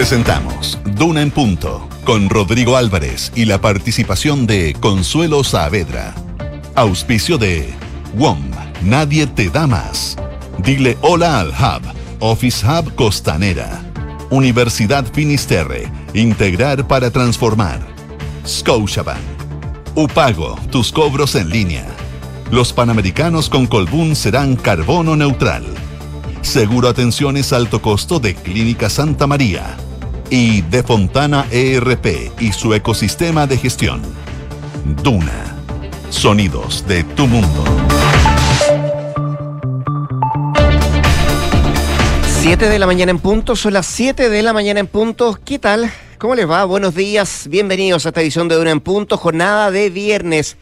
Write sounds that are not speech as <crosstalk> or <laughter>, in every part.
Presentamos Duna en Punto con Rodrigo Álvarez y la participación de Consuelo Saavedra. Auspicio de WOM, nadie te da más. Dile hola al Hub, Office Hub Costanera. Universidad Finisterre, integrar para transformar. Scotiabank. Upago, tus cobros en línea. Los Panamericanos con Colbún serán carbono neutral. Seguro Atenciones Alto Costo de Clínica Santa María. Y de Fontana ERP y su ecosistema de gestión. Duna. Sonidos de tu mundo. 7 de la mañana en punto, son las 7 de la mañana en punto. ¿Qué tal? ¿Cómo les va? Buenos días, bienvenidos a esta edición de Duna en Punto, jornada de viernes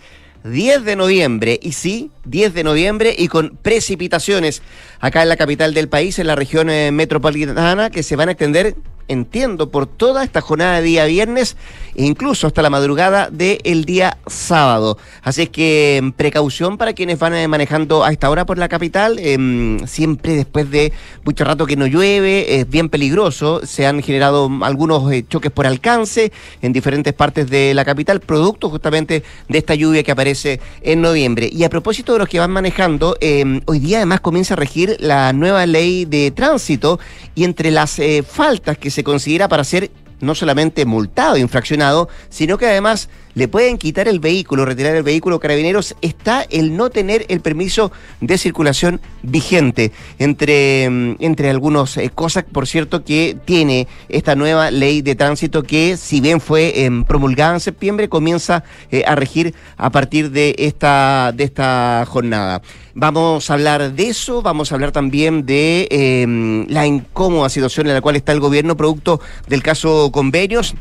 10 de noviembre. Y sí, 10 de noviembre y con precipitaciones acá en la capital del país, en la región eh, metropolitana, que se van a extender entiendo, por toda esta jornada de día viernes e incluso hasta la madrugada del día sábado. Así es que mm, precaución para quienes van eh, manejando a esta hora por la capital, em, siempre después de mucho rato que no llueve, es bien peligroso, se han generado algunos eh, choques por alcance en diferentes partes de la capital, producto justamente de esta lluvia que aparece en noviembre. Y a propósito de los que van manejando, em, hoy día además comienza a regir la nueva ley de tránsito y entre las eh, faltas que se se considera para ser no solamente multado, infraccionado, sino que además le pueden quitar el vehículo, retirar el vehículo carabineros, está el no tener el permiso de circulación vigente. Entre, mm, entre algunas eh, cosas, por cierto, que tiene esta nueva ley de tránsito que, si bien fue promulgada en septiembre, comienza eh, a regir a partir de esta, de esta jornada. Vamos a hablar de eso, vamos a hablar también de em, la incómoda situación en la cual está el gobierno producto del caso convenios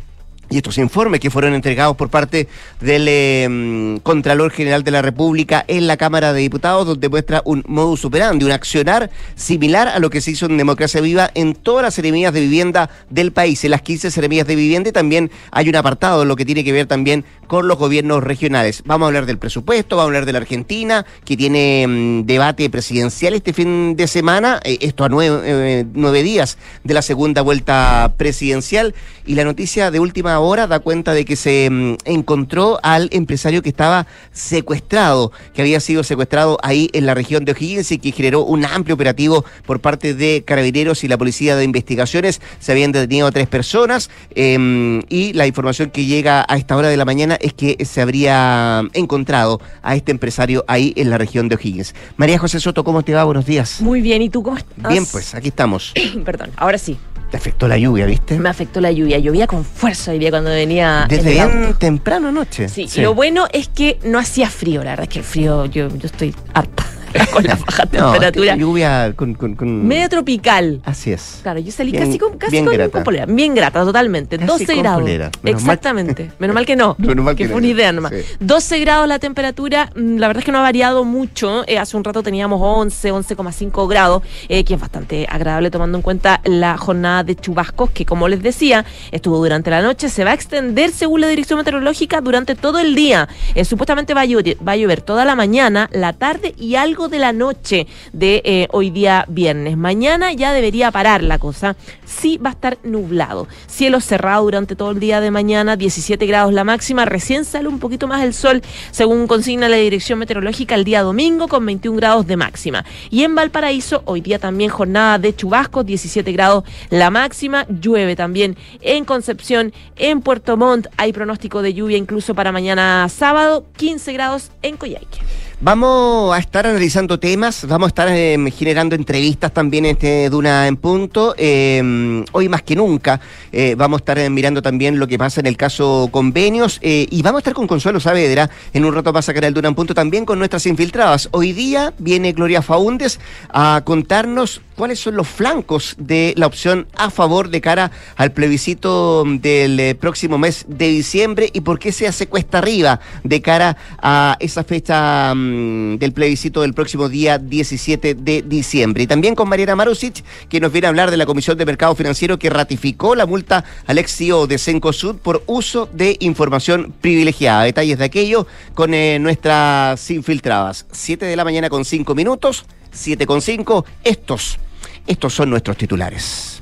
y estos informes que fueron entregados por parte del em, Contralor General de la República en la Cámara de Diputados, donde muestra un modus operandi, un accionar similar a lo que se hizo en Democracia Viva en todas las seremías de vivienda del país, en las 15 seremías de vivienda, y también hay un apartado en lo que tiene que ver también con los gobiernos regionales. Vamos a hablar del presupuesto, vamos a hablar de la Argentina, que tiene em, debate presidencial este fin de semana, eh, esto a eh, nueve días de la segunda vuelta presidencial, y la noticia de última ahora da cuenta de que se mm, encontró al empresario que estaba secuestrado, que había sido secuestrado ahí en la región de O'Higgins y que generó un amplio operativo por parte de carabineros y la policía de investigaciones. Se habían detenido a tres personas em, y la información que llega a esta hora de la mañana es que se habría encontrado a este empresario ahí en la región de O'Higgins. María José Soto, ¿cómo te va? Buenos días. Muy bien, ¿y tú cómo estás? Bien, pues aquí estamos. <coughs> Perdón, ahora sí. Te afectó la lluvia, ¿viste? Me afectó la lluvia. Llovía con fuerza hoy día cuando venía. Desde bien temprano anoche. Sí, lo bueno es que no hacía frío. La verdad es que el frío, yo, yo estoy harta. <laughs> con la baja temperatura. lluvia con, con, Medio tropical. Así es. Claro, yo salí casi con casi bien con, grata. polera. Bien grata, totalmente. 12 grados. Exactamente. Menos mal que no. <laughs> Menos mal que, que fue una idea nomás. 12 grados la temperatura. Mm, la verdad es que no ha variado mucho. Eh, hace un rato teníamos 11, 11,5 grados, eh, que es bastante agradable tomando en cuenta la jornada de chubascos, que como les decía, estuvo durante la noche. Se va a extender, según la Dirección Meteorológica, durante todo el día. Eh, supuestamente va a, llover, va a llover toda la mañana, la tarde y algo de la noche de eh, hoy día viernes. Mañana ya debería parar la cosa. Sí va a estar nublado. Cielo cerrado durante todo el día de mañana, 17 grados la máxima. Recién sale un poquito más el sol, según consigna la Dirección Meteorológica, el día domingo con 21 grados de máxima. Y en Valparaíso, hoy día también jornada de chubascos, 17 grados la máxima. Llueve también en Concepción, en Puerto Montt. Hay pronóstico de lluvia incluso para mañana sábado, 15 grados en Coyhaique. Vamos a estar analizando temas, vamos a estar em, generando entrevistas también en este Duna en Punto. Em, hoy más que nunca eh, vamos a estar em, mirando también lo que pasa en el caso convenios eh, y vamos a estar con Consuelo Saavedra en un rato para sacar el Duna en Punto también con nuestras infiltradas. Hoy día viene Gloria Faúndes a contarnos cuáles son los flancos de la opción a favor de cara al plebiscito del eh, próximo mes de diciembre y por qué se hace cuesta arriba de cara a esa fecha mm, del plebiscito del próximo día 17 de diciembre. Y también con Mariana Marusic, que nos viene a hablar de la Comisión de Mercado Financiero que ratificó la multa al ex CEO de Cencosud por uso de información privilegiada. Detalles de aquello con eh, nuestras infiltradas. 7 de la mañana con 5 minutos, 7 con 5, estos estos son nuestros titulares.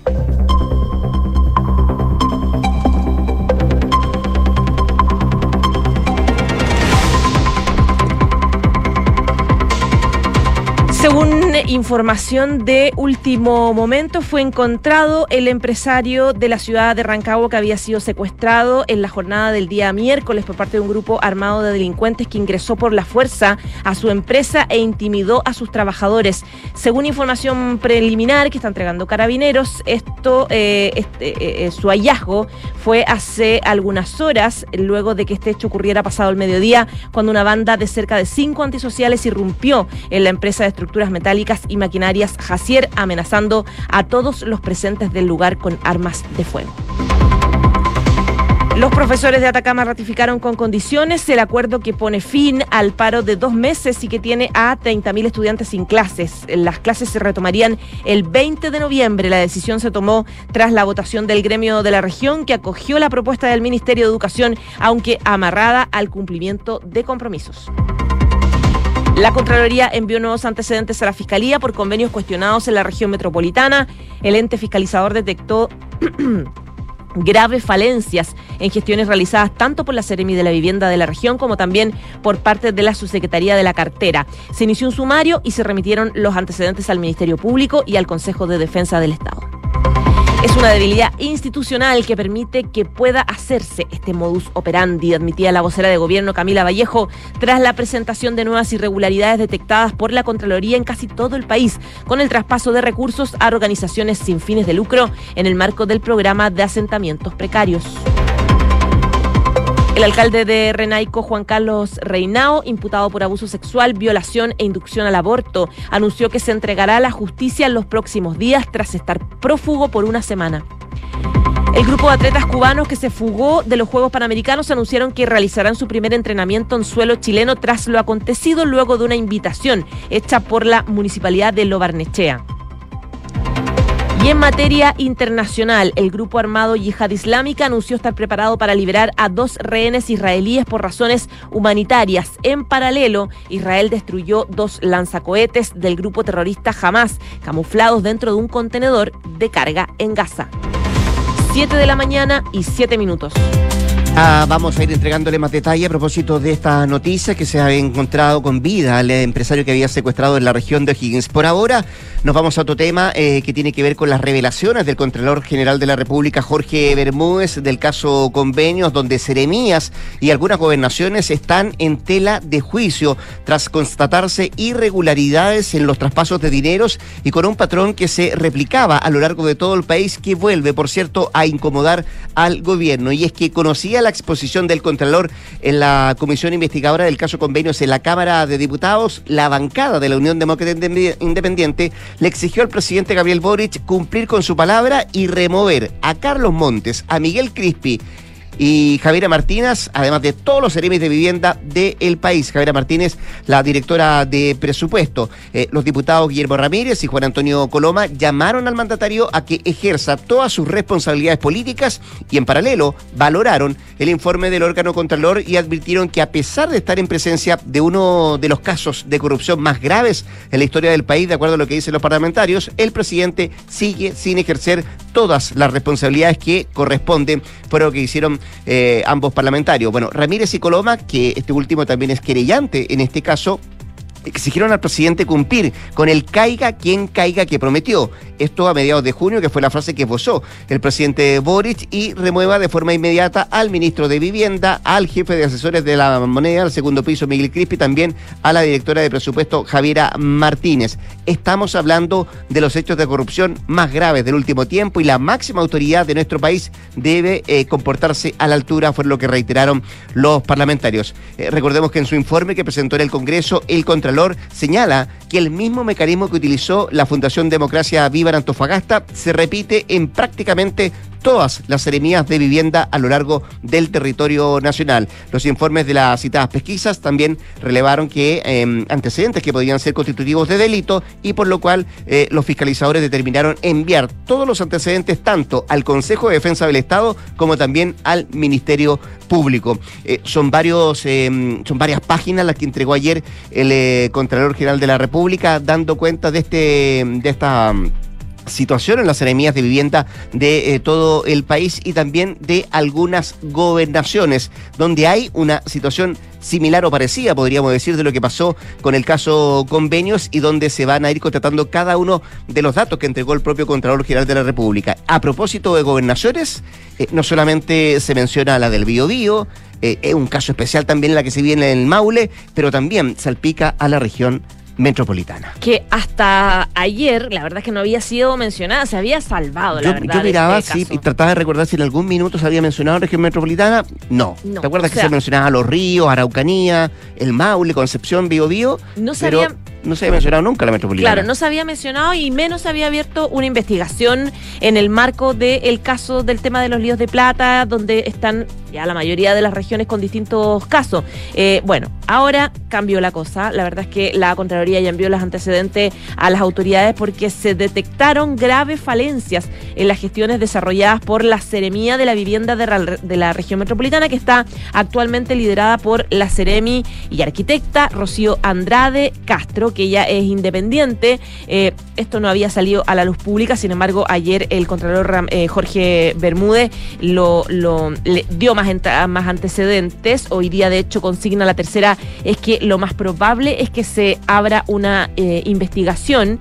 Según información de último momento, fue encontrado el empresario de la ciudad de Rancagua que había sido secuestrado en la jornada del día miércoles por parte de un grupo armado de delincuentes que ingresó por la fuerza a su empresa e intimidó a sus trabajadores. Según información preliminar que está entregando Carabineros, esto, eh, este, eh, eh, su hallazgo fue hace algunas horas, luego de que este hecho ocurriera pasado el mediodía, cuando una banda de cerca de cinco antisociales irrumpió en la empresa de estructura metálicas y maquinarias Jacier, amenazando a todos los presentes del lugar con armas de fuego. Los profesores de Atacama ratificaron con condiciones el acuerdo que pone fin al paro de dos meses y que tiene a 30.000 estudiantes sin clases. Las clases se retomarían el 20 de noviembre. La decisión se tomó tras la votación del gremio de la región que acogió la propuesta del Ministerio de Educación, aunque amarrada al cumplimiento de compromisos. La Contraloría envió nuevos antecedentes a la Fiscalía por convenios cuestionados en la región metropolitana. El ente fiscalizador detectó <clears throat> graves falencias en gestiones realizadas tanto por la Seremi de la Vivienda de la región como también por parte de la Subsecretaría de la Cartera. Se inició un sumario y se remitieron los antecedentes al Ministerio Público y al Consejo de Defensa del Estado. Es una debilidad institucional que permite que pueda hacerse este modus operandi, admitía la vocera de gobierno Camila Vallejo, tras la presentación de nuevas irregularidades detectadas por la Contraloría en casi todo el país, con el traspaso de recursos a organizaciones sin fines de lucro en el marco del programa de asentamientos precarios. El alcalde de Renaico, Juan Carlos Reinao, imputado por abuso sexual, violación e inducción al aborto, anunció que se entregará a la justicia en los próximos días tras estar prófugo por una semana. El grupo de atletas cubanos que se fugó de los Juegos Panamericanos anunciaron que realizarán su primer entrenamiento en suelo chileno tras lo acontecido luego de una invitación hecha por la municipalidad de Lobarnechea. Y en materia internacional, el grupo armado Yihad Islámica anunció estar preparado para liberar a dos rehenes israelíes por razones humanitarias. En paralelo, Israel destruyó dos lanzacohetes del grupo terrorista Hamas, camuflados dentro de un contenedor de carga en Gaza. 7 de la mañana y 7 minutos. Ah, vamos a ir entregándole más detalle a propósito de esta noticia que se ha encontrado con vida al empresario que había secuestrado en la región de O'Higgins. Por ahora nos vamos a otro tema eh, que tiene que ver con las revelaciones del Contralor General de la República, Jorge Bermúdez, del caso Convenios, donde Seremías y algunas gobernaciones están en tela de juicio tras constatarse irregularidades en los traspasos de dineros y con un patrón que se replicaba a lo largo de todo el país que vuelve, por cierto, a incomodar al gobierno. Y es que conocía la exposición del Contralor en la Comisión Investigadora del caso Convenios en la Cámara de Diputados, la bancada de la Unión Demócrata Independiente le exigió al presidente Gabriel Boric cumplir con su palabra y remover a Carlos Montes, a Miguel Crispi y Javiera Martínez, además de todos los seremis de vivienda del país. Javiera Martínez, la directora de presupuesto. Eh, los diputados Guillermo Ramírez y Juan Antonio Coloma llamaron al mandatario a que ejerza todas sus responsabilidades políticas y en paralelo valoraron el informe del órgano contralor y advirtieron que a pesar de estar en presencia de uno de los casos de corrupción más graves en la historia del país, de acuerdo a lo que dicen los parlamentarios, el presidente sigue sin ejercer todas las responsabilidades que corresponden por lo que hicieron eh, ambos parlamentarios. Bueno, Ramírez y Coloma, que este último también es querellante en este caso, exigieron al presidente cumplir con el caiga quien caiga que prometió. Esto a mediados de junio, que fue la frase que esbozó el presidente Boric, y remueva de forma inmediata al ministro de Vivienda, al jefe de asesores de la moneda, al segundo piso Miguel Crispi, también a la directora de presupuesto Javiera Martínez. Estamos hablando de los hechos de corrupción más graves del último tiempo y la máxima autoridad de nuestro país debe eh, comportarse a la altura, fue lo que reiteraron los parlamentarios. Eh, recordemos que en su informe que presentó en el Congreso, el señala que el mismo mecanismo que utilizó la Fundación Democracia Viva en Antofagasta se repite en prácticamente todas las seremías de vivienda a lo largo del territorio nacional. Los informes de las citadas pesquisas también relevaron que em, antecedentes que podían ser constitutivos de delito y por lo cual eh, los fiscalizadores determinaron enviar todos los antecedentes tanto al Consejo de Defensa del Estado como también al Ministerio Público. Eh, son varios, em, son varias páginas las que entregó ayer el eh, Contralor General de la República dando cuenta de este, de esta situación en las enemías de vivienda de eh, todo el país y también de algunas gobernaciones donde hay una situación similar o parecida, podríamos decir, de lo que pasó con el caso convenios y donde se van a ir contratando cada uno de los datos que entregó el propio Contralor General de la República. A propósito de gobernaciones, eh, no solamente se menciona la del Bío Bío, eh, es un caso especial también la que se viene en el Maule, pero también salpica a la región metropolitana. Que hasta ayer, la verdad es que no había sido mencionada, se había salvado, la verdad. Yo miraba este sí, y trataba de recordar si en algún minuto se había mencionado región metropolitana. No. ¿Te acuerdas que se mencionaba los ríos, Araucanía, el Maule, Concepción, Bío Bío? No se había no se había mencionado nunca la metropolitana. Claro, no se había mencionado y menos se había abierto una investigación en el marco del caso del tema de los líos de plata, donde están ya la mayoría de las regiones con distintos casos. Eh, bueno, ahora cambió la cosa. La verdad es que la Contraloría ya envió los antecedentes a las autoridades porque se detectaron graves falencias en las gestiones desarrolladas por la Seremía de la Vivienda de, de la región metropolitana, que está actualmente liderada por la Seremi y arquitecta Rocío Andrade Castro, que ella es independiente. Eh, esto no había salido a la luz pública, sin embargo, ayer el Contralor eh, Jorge Bermúdez lo, le dio más, más antecedentes. Hoy día, de hecho, consigna la tercera, es que lo más probable es que se abra una eh, investigación.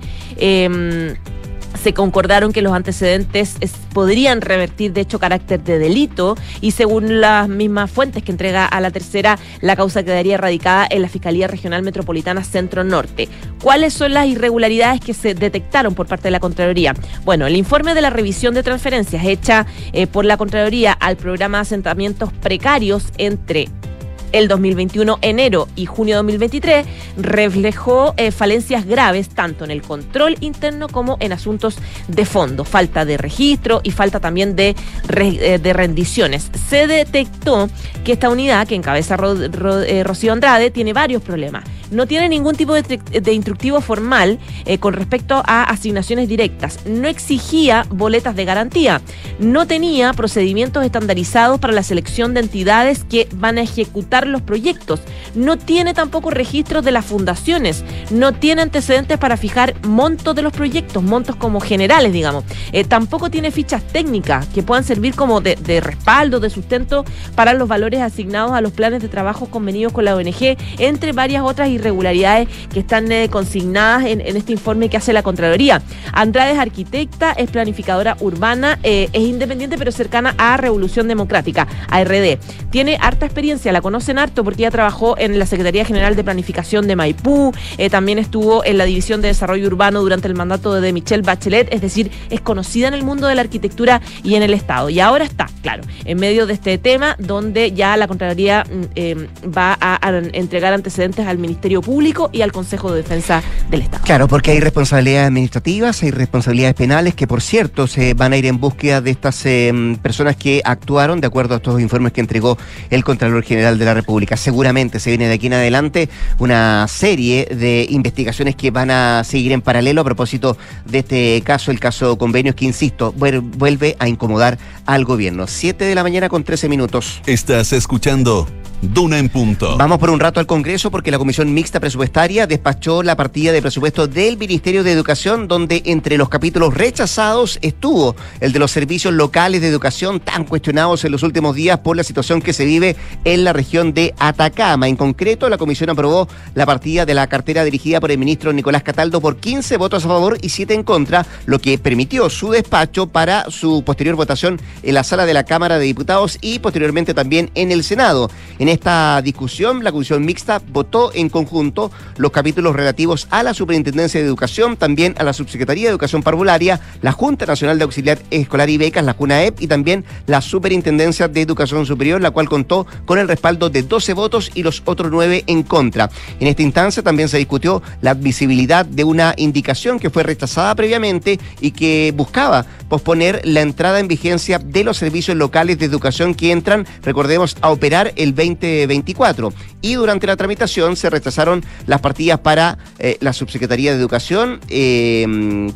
Se concordaron que los antecedentes podrían revertir de hecho carácter de delito y según las mismas fuentes que entrega a la tercera, la causa quedaría radicada en la Fiscalía Regional Metropolitana Centro Norte. ¿Cuáles son las irregularidades que se detectaron por parte de la Contraloría? Bueno, el informe de la revisión de transferencias hecha eh, por la Contraloría al programa de asentamientos precarios entre el 2021, enero y junio de 2023, reflejó eh, falencias graves tanto en el control interno como en asuntos de fondo, falta de registro y falta también de, eh, de rendiciones. Se detectó que esta unidad, que encabeza eh, Rocío Andrade, tiene varios problemas no tiene ningún tipo de, instructivo formal eh, con respecto a asignaciones directas, no exigía boletas de garantía, no tenía procedimientos estandarizados para la selección de entidades que van a ejecutar los proyectos, no tiene tampoco registros de las fundaciones, no tiene antecedentes para fijar montos de los proyectos, montos como generales, digamos, eh, tampoco tiene fichas técnicas que puedan servir como de, de respaldo, de sustento para los valores asignados a los planes de trabajo convenidos con la ONG, entre varias otras irregularidades que están eh, consignadas en, este informe que hace la Contraloría. Andrade es arquitecta, es planificadora urbana, eh, es independiente pero cercana a Revolución Democrática, ARD. Tiene harta experiencia, la conocen harto porque ella trabajó en la Secretaría General de Planificación de Maipú, eh, también estuvo en la División de Desarrollo Urbano durante el mandato de Michelle Bachelet, es decir, es conocida en el mundo de la arquitectura y en el Estado. Y ahora está, claro, en medio de este tema donde ya la Contraloría mm, va a entregar antecedentes al Ministerio Público y al Consejo de Defensa del Estado. Claro, porque hay responsabilidades administrativas, hay responsabilidades penales que, por cierto, se van a ir en búsqueda de estas em, personas que actuaron de acuerdo a estos informes que entregó el Contralor General de la República. Seguramente se viene de aquí en adelante una serie de investigaciones que van a seguir en paralelo a propósito de este caso, el caso convenios que, insisto, vuelve a incomodar al gobierno. Siete de la mañana con 13 minutos. Estás escuchando Duna en punto. Vamos por un rato al Congreso porque la Comisión Mixta Presupuestaria despachó la partida de presupuesto del Ministerio de Educación, donde entre los capítulos rechazados estuvo el de los servicios locales de educación tan cuestionados en los últimos días por la situación que se vive en la región de Atacama. En concreto, la Comisión aprobó la partida de la cartera dirigida por el ministro Nicolás Cataldo por 15 votos a favor y 7 en contra, lo que permitió su despacho para su posterior votación en la sala de la Cámara de Diputados y posteriormente también en el Senado. En esta discusión, la Comisión Mixta votó en conjunto los capítulos relativos a la Superintendencia de Educación, también a la Subsecretaría de Educación Parvularia, la Junta Nacional de Auxiliar Escolar y Becas, la CUNAEP y también la Superintendencia de Educación Superior, la cual contó con el respaldo de 12 votos y los otros 9 en contra. En esta instancia también se discutió la admisibilidad de una indicación que fue rechazada previamente y que buscaba posponer la entrada en vigencia de los servicios locales de educación que entran, recordemos, a operar el 20 2024. Y durante la tramitación se las partidas para eh, la Subsecretaría de Educación, eh,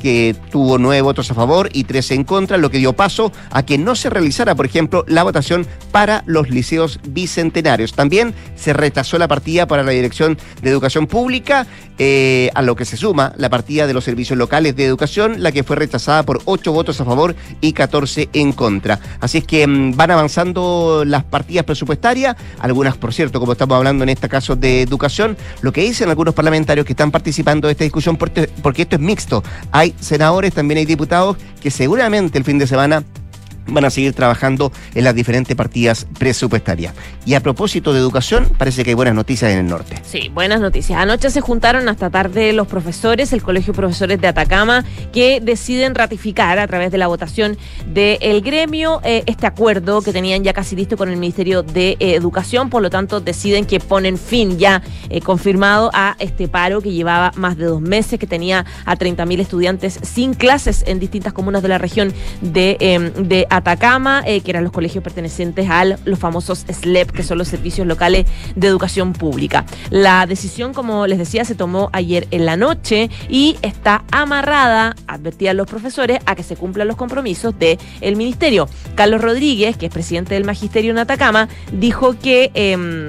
que tuvo nueve votos a favor y tres en contra, lo que dio paso a que no se realizara, por ejemplo, la votación para los liceos bicentenarios. También se rechazó la partida para la Dirección de Educación Pública eh, a lo que se suma la partida de los servicios locales de educación, la que fue rechazada por 8 votos a favor y 14 en contra. Así es que mm, van avanzando las partidas presupuestarias, algunas, por cierto, como estamos hablando en este caso de educación, lo que dicen algunos parlamentarios que están participando de esta discusión, porque esto es mixto. Hay senadores, también hay diputados que seguramente el fin de semana van a seguir trabajando en las diferentes partidas presupuestarias. Y a propósito de educación, parece que hay buenas noticias en el norte. Sí, buenas noticias. Anoche se juntaron hasta tarde los profesores, el Colegio de Profesores de Atacama, que deciden ratificar a través de la votación del gremio eh, este acuerdo que tenían ya casi listo con el Ministerio de eh, Educación. Por lo tanto, deciden que ponen fin ya eh, confirmado a este paro que llevaba más de dos meses, que tenía a 30.000 estudiantes sin clases en distintas comunas de la región de, em, de Atacama, eh, que eran los colegios pertenecientes a los famosos SLEP, que son los servicios locales de educación pública. La decisión, como les decía, se tomó ayer en la noche y está amarrada, advertían los profesores, a que se cumplan los compromisos del el ministerio. Carlos Rodríguez, que es presidente del magisterio en Atacama, dijo que... Em,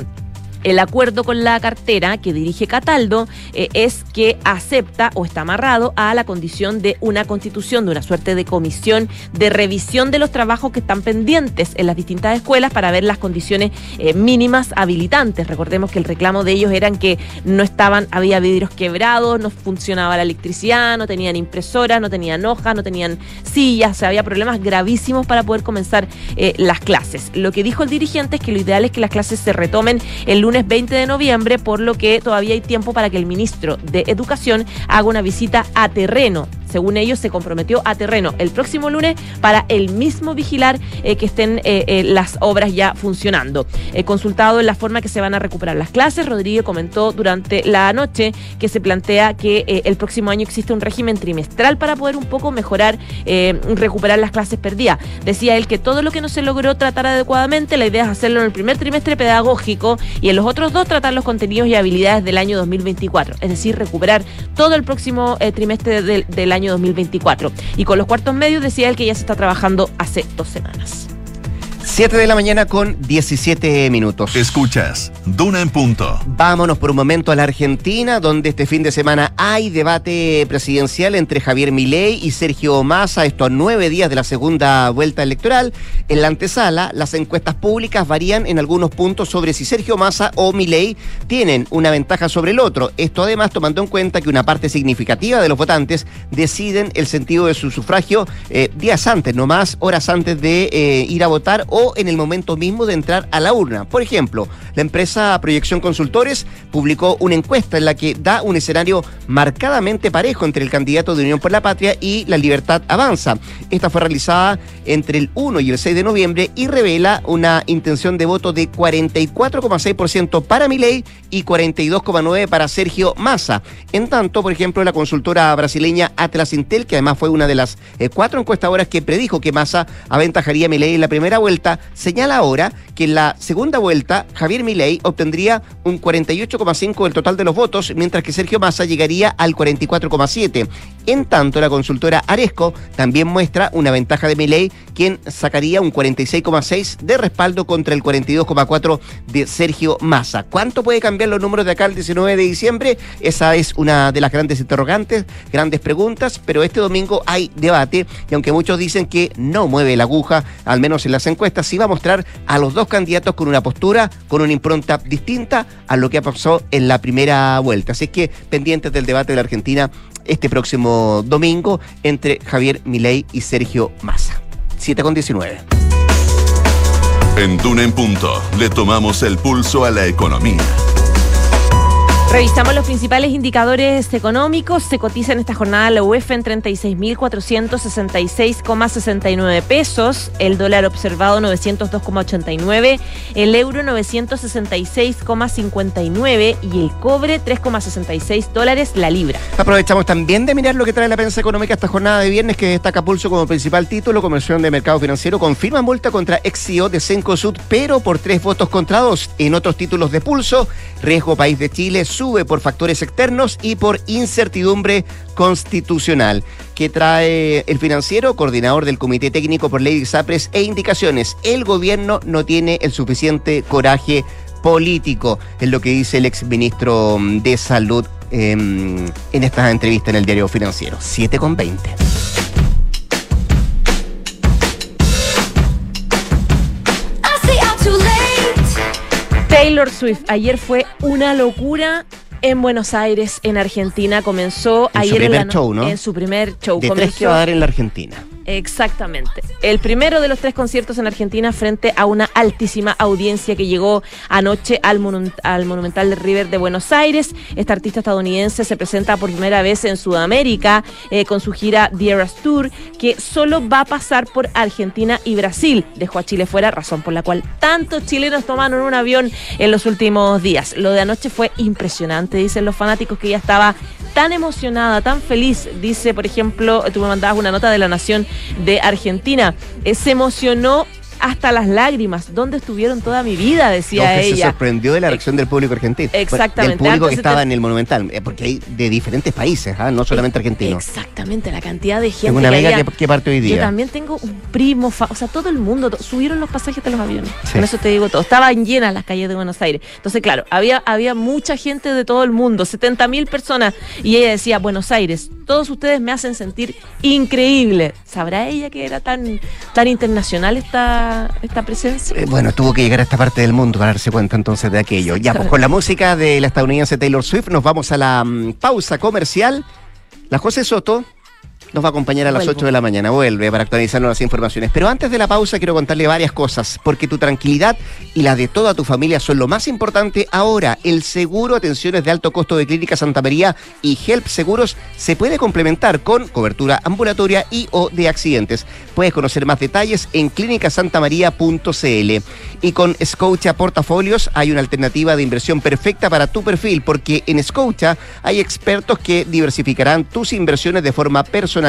el acuerdo con la cartera que dirige Cataldo eh, es que acepta o está amarrado a la condición de una constitución, de una suerte de comisión de revisión de los trabajos que están pendientes en las distintas escuelas para ver las condiciones eh, mínimas habilitantes. Recordemos que el reclamo de ellos eran que no estaban, había vidrios quebrados, no funcionaba la electricidad, no tenían impresoras, no tenían hojas, no tenían sillas, o sea, había problemas gravísimos para poder comenzar eh, las clases. Lo que dijo el dirigente es que lo ideal es que las clases se retomen el lunes 20 de noviembre, por lo que todavía hay tiempo para que el ministro de Educación haga una visita a terreno según ellos, se comprometió a terreno el próximo lunes para el mismo vigilar eh, que estén eh, eh, las obras ya funcionando. consultado en la forma que se van a recuperar las clases, Rodríguez comentó durante la noche que se plantea que el próximo año existe un régimen trimestral para poder un poco mejorar, recuperar las clases perdidas. Decía él que todo lo que no se logró tratar adecuadamente, la idea es hacerlo en el primer trimestre pedagógico y en los otros dos tratar los contenidos y habilidades del año 2024, es decir, recuperar todo el próximo trimestre del año 2024. Y con los cuartos medios decía él que ya se está trabajando hace dos semanas. 7 de la mañana con 17 minutos. Escuchas, Duna en punto. Vámonos por un momento a la Argentina, donde este fin de semana hay debate presidencial entre Javier Milei y Sergio Massa, esto a nueve días de la segunda vuelta electoral. En la antesala, las encuestas públicas varían en algunos puntos sobre si Sergio Massa o Milei tienen una ventaja sobre el otro. Esto además tomando en cuenta que una parte significativa de los votantes deciden el sentido de su sufragio eh, días antes, no más horas antes de eh, ir a votar o en el momento mismo de entrar a la urna. Por ejemplo, la empresa Proyección Consultores publicó una encuesta en la que da un escenario marcadamente parejo entre el candidato de Unión por la Patria y La Libertad Avanza. Esta fue realizada entre el 1 y el 6 de noviembre y revela una intención de voto de 44,6% para Milei y 42,9% para Sergio Massa. En tanto, por ejemplo, la consultora brasileña Atlas Intel, que además fue una de las eh, cuatro encuestadoras que predijo que Massa aventajaría a Milei en la primera vuelta, señala ahora que en la segunda vuelta Javier Milei obtendría un 48,5% del total de los votos, mientras que Sergio Massa llegaría al 44,7%. En tanto, la consultora Aresco también muestra una ventaja de Milei, quien sacaría un 46,6% de respaldo contra el 42,4% de Sergio Massa. ¿Cuánto puede cambiar los números de acá el 19 de diciembre? Esa es una de las grandes interrogantes, grandes preguntas, pero este domingo hay debate y aunque muchos dicen que no mueve la aguja, al menos en las encuestas, sí va a mostrar a los dos candidatos con una postura, con una impronta distinta a lo que pasó en la primera vuelta. Así que pendientes del debate de la Argentina este próximo domingo entre Javier Milei y Sergio Massa. 7 con 19. En Duna en Punto le tomamos el pulso a la economía. Revisamos los principales indicadores económicos. Se cotiza en esta jornada la UEF en 36.466,69 pesos, el dólar observado 902,89, el euro 966,59 y el cobre 3,66 dólares la libra. Aprovechamos también de mirar lo que trae la prensa económica esta jornada de viernes que destaca Pulso como principal título. Comisión de Mercado Financiero confirma multa contra ex CEO de Cencosud, pero por tres votos contra dos. En otros títulos de Pulso, riesgo país de Chile, sube por factores externos y por incertidumbre constitucional que trae el financiero, coordinador del Comité Técnico por Ley de SAPRES e indicaciones. El gobierno no tiene el suficiente coraje político, es lo que dice el exministro de Salud em, en esta entrevista en el diario financiero. 7 con 20. Taylor Swift. Ayer fue una locura en Buenos Aires, en Argentina. Comenzó en ayer su primer show, ¿no? En su primer show. De tres que va a dar en la Argentina. Exactamente. El primero de los tres conciertos en Argentina frente a una altísima audiencia que llegó anoche al, Monumental de River de Buenos Aires. Esta artista estadounidense se presenta por primera vez en Sudamérica eh, con su gira The Eras Tour, que solo va a pasar por Argentina y Brasil. Dejó a Chile fuera, razón por la cual tantos chilenos tomaron un avión en los últimos días. Lo de anoche fue impresionante, dicen los fanáticos que ya estaba tan emocionada, tan feliz. Dice, por ejemplo, tú me mandabas una nota de La Nación de Argentina. Eh, se emocionó hasta las lágrimas. ¿Dónde estuvieron toda mi vida? Decía ella. Se sorprendió de la reacción del público argentino. Exactamente. Del público que estaba en el Monumental, eh, porque hay de diferentes países, ¿ah? no solamente argentinos. Exactamente, la cantidad de gente. Tengo una amiga que, parte hoy día. Yo también tengo un primo, o sea, todo el mundo, subieron los pasajes de los aviones. Con eso te digo todo. Estaban llenas las calles de Buenos Aires. Entonces, claro, había, había mucha gente de todo el mundo, 70 mil personas. Y ella decía, Buenos Aires, todos ustedes me hacen sentir increíble. ¿Sabrá ella que era tan, tan internacional esta, esta presencia? Eh, bueno, tuvo que llegar a esta parte del mundo para darse cuenta entonces de aquello. Ya, pues con la música de la estadounidense Taylor Swift nos vamos a la mm, pausa comercial. La José Soto nos va a acompañar a las 8 de la mañana. Vuelve para actualizarnos las informaciones. Pero antes de la pausa quiero contarle varias cosas, porque tu tranquilidad y la de toda tu familia son lo más importante ahora. El seguro atenciones de alto costo de Clínica Santa María y Help Seguros se puede complementar con cobertura ambulatoria y o de accidentes. Puedes conocer más detalles en clínicasantamaría.cl. Y con Scotia Portafolios hay una alternativa de inversión perfecta para tu perfil, porque en Scotia hay expertos que diversificarán tus inversiones de forma personal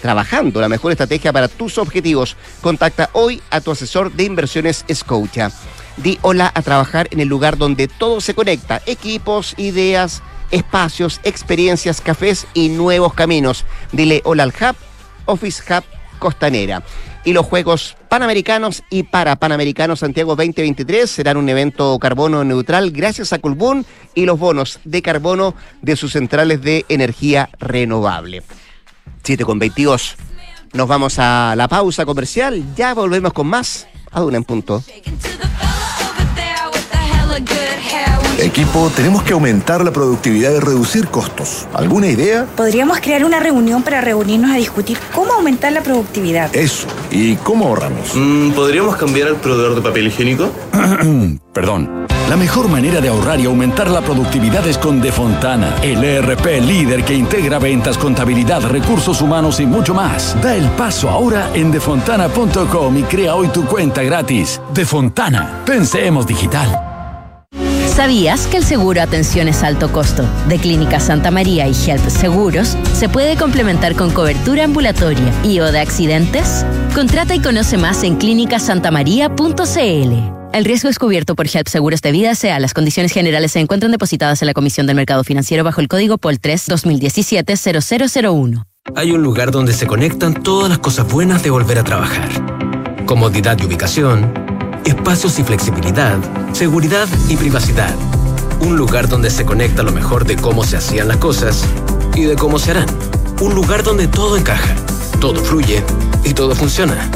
trabajando la mejor estrategia para tus objetivos. Contacta hoy a tu asesor de inversiones Scotia. Di hola a trabajar en el lugar donde todo se conecta, equipos, ideas, espacios, experiencias, cafés y nuevos caminos. Dile hola al Hub, Office Hub Costanera. Y los Juegos Panamericanos y para Panamericanos Santiago 2023 serán un evento carbono neutral gracias a Culbún y los bonos de carbono de sus centrales de energía renovable. 7 con 22. Nos vamos a la pausa comercial. Ya volvemos con más. A una en punto. Equipo, tenemos que aumentar la productividad y reducir costos. ¿Alguna idea? Podríamos crear una reunión para reunirnos a discutir cómo aumentar la productividad. Eso. ¿Y cómo ahorramos? Mm, ¿Podríamos cambiar el proveedor de papel higiénico? <clears throat> Perdón. La mejor manera de ahorrar y aumentar la productividad es con Defontana, el ERP líder que integra ventas, contabilidad, recursos humanos y mucho más. Da el paso ahora en defontana.com y crea hoy tu cuenta gratis. Defontana, pensemos digital. ¿Sabías que el seguro atención es alto costo de Clínica Santa María y Health Seguros se puede complementar con cobertura ambulatoria y o de accidentes? Contrata y conoce más en clínicasantamaría.cl. El riesgo es cubierto por HELP Seguros de Vida sea Las condiciones generales se encuentran depositadas en la Comisión del Mercado Financiero bajo el código POL 3 2017 0001. Hay un lugar donde se conectan todas las cosas buenas de volver a trabajar. Comodidad y ubicación, espacios y flexibilidad, seguridad y privacidad. Un lugar donde se conecta lo mejor de cómo se hacían las cosas y de cómo se harán. Un lugar donde todo encaja, todo fluye y todo funciona.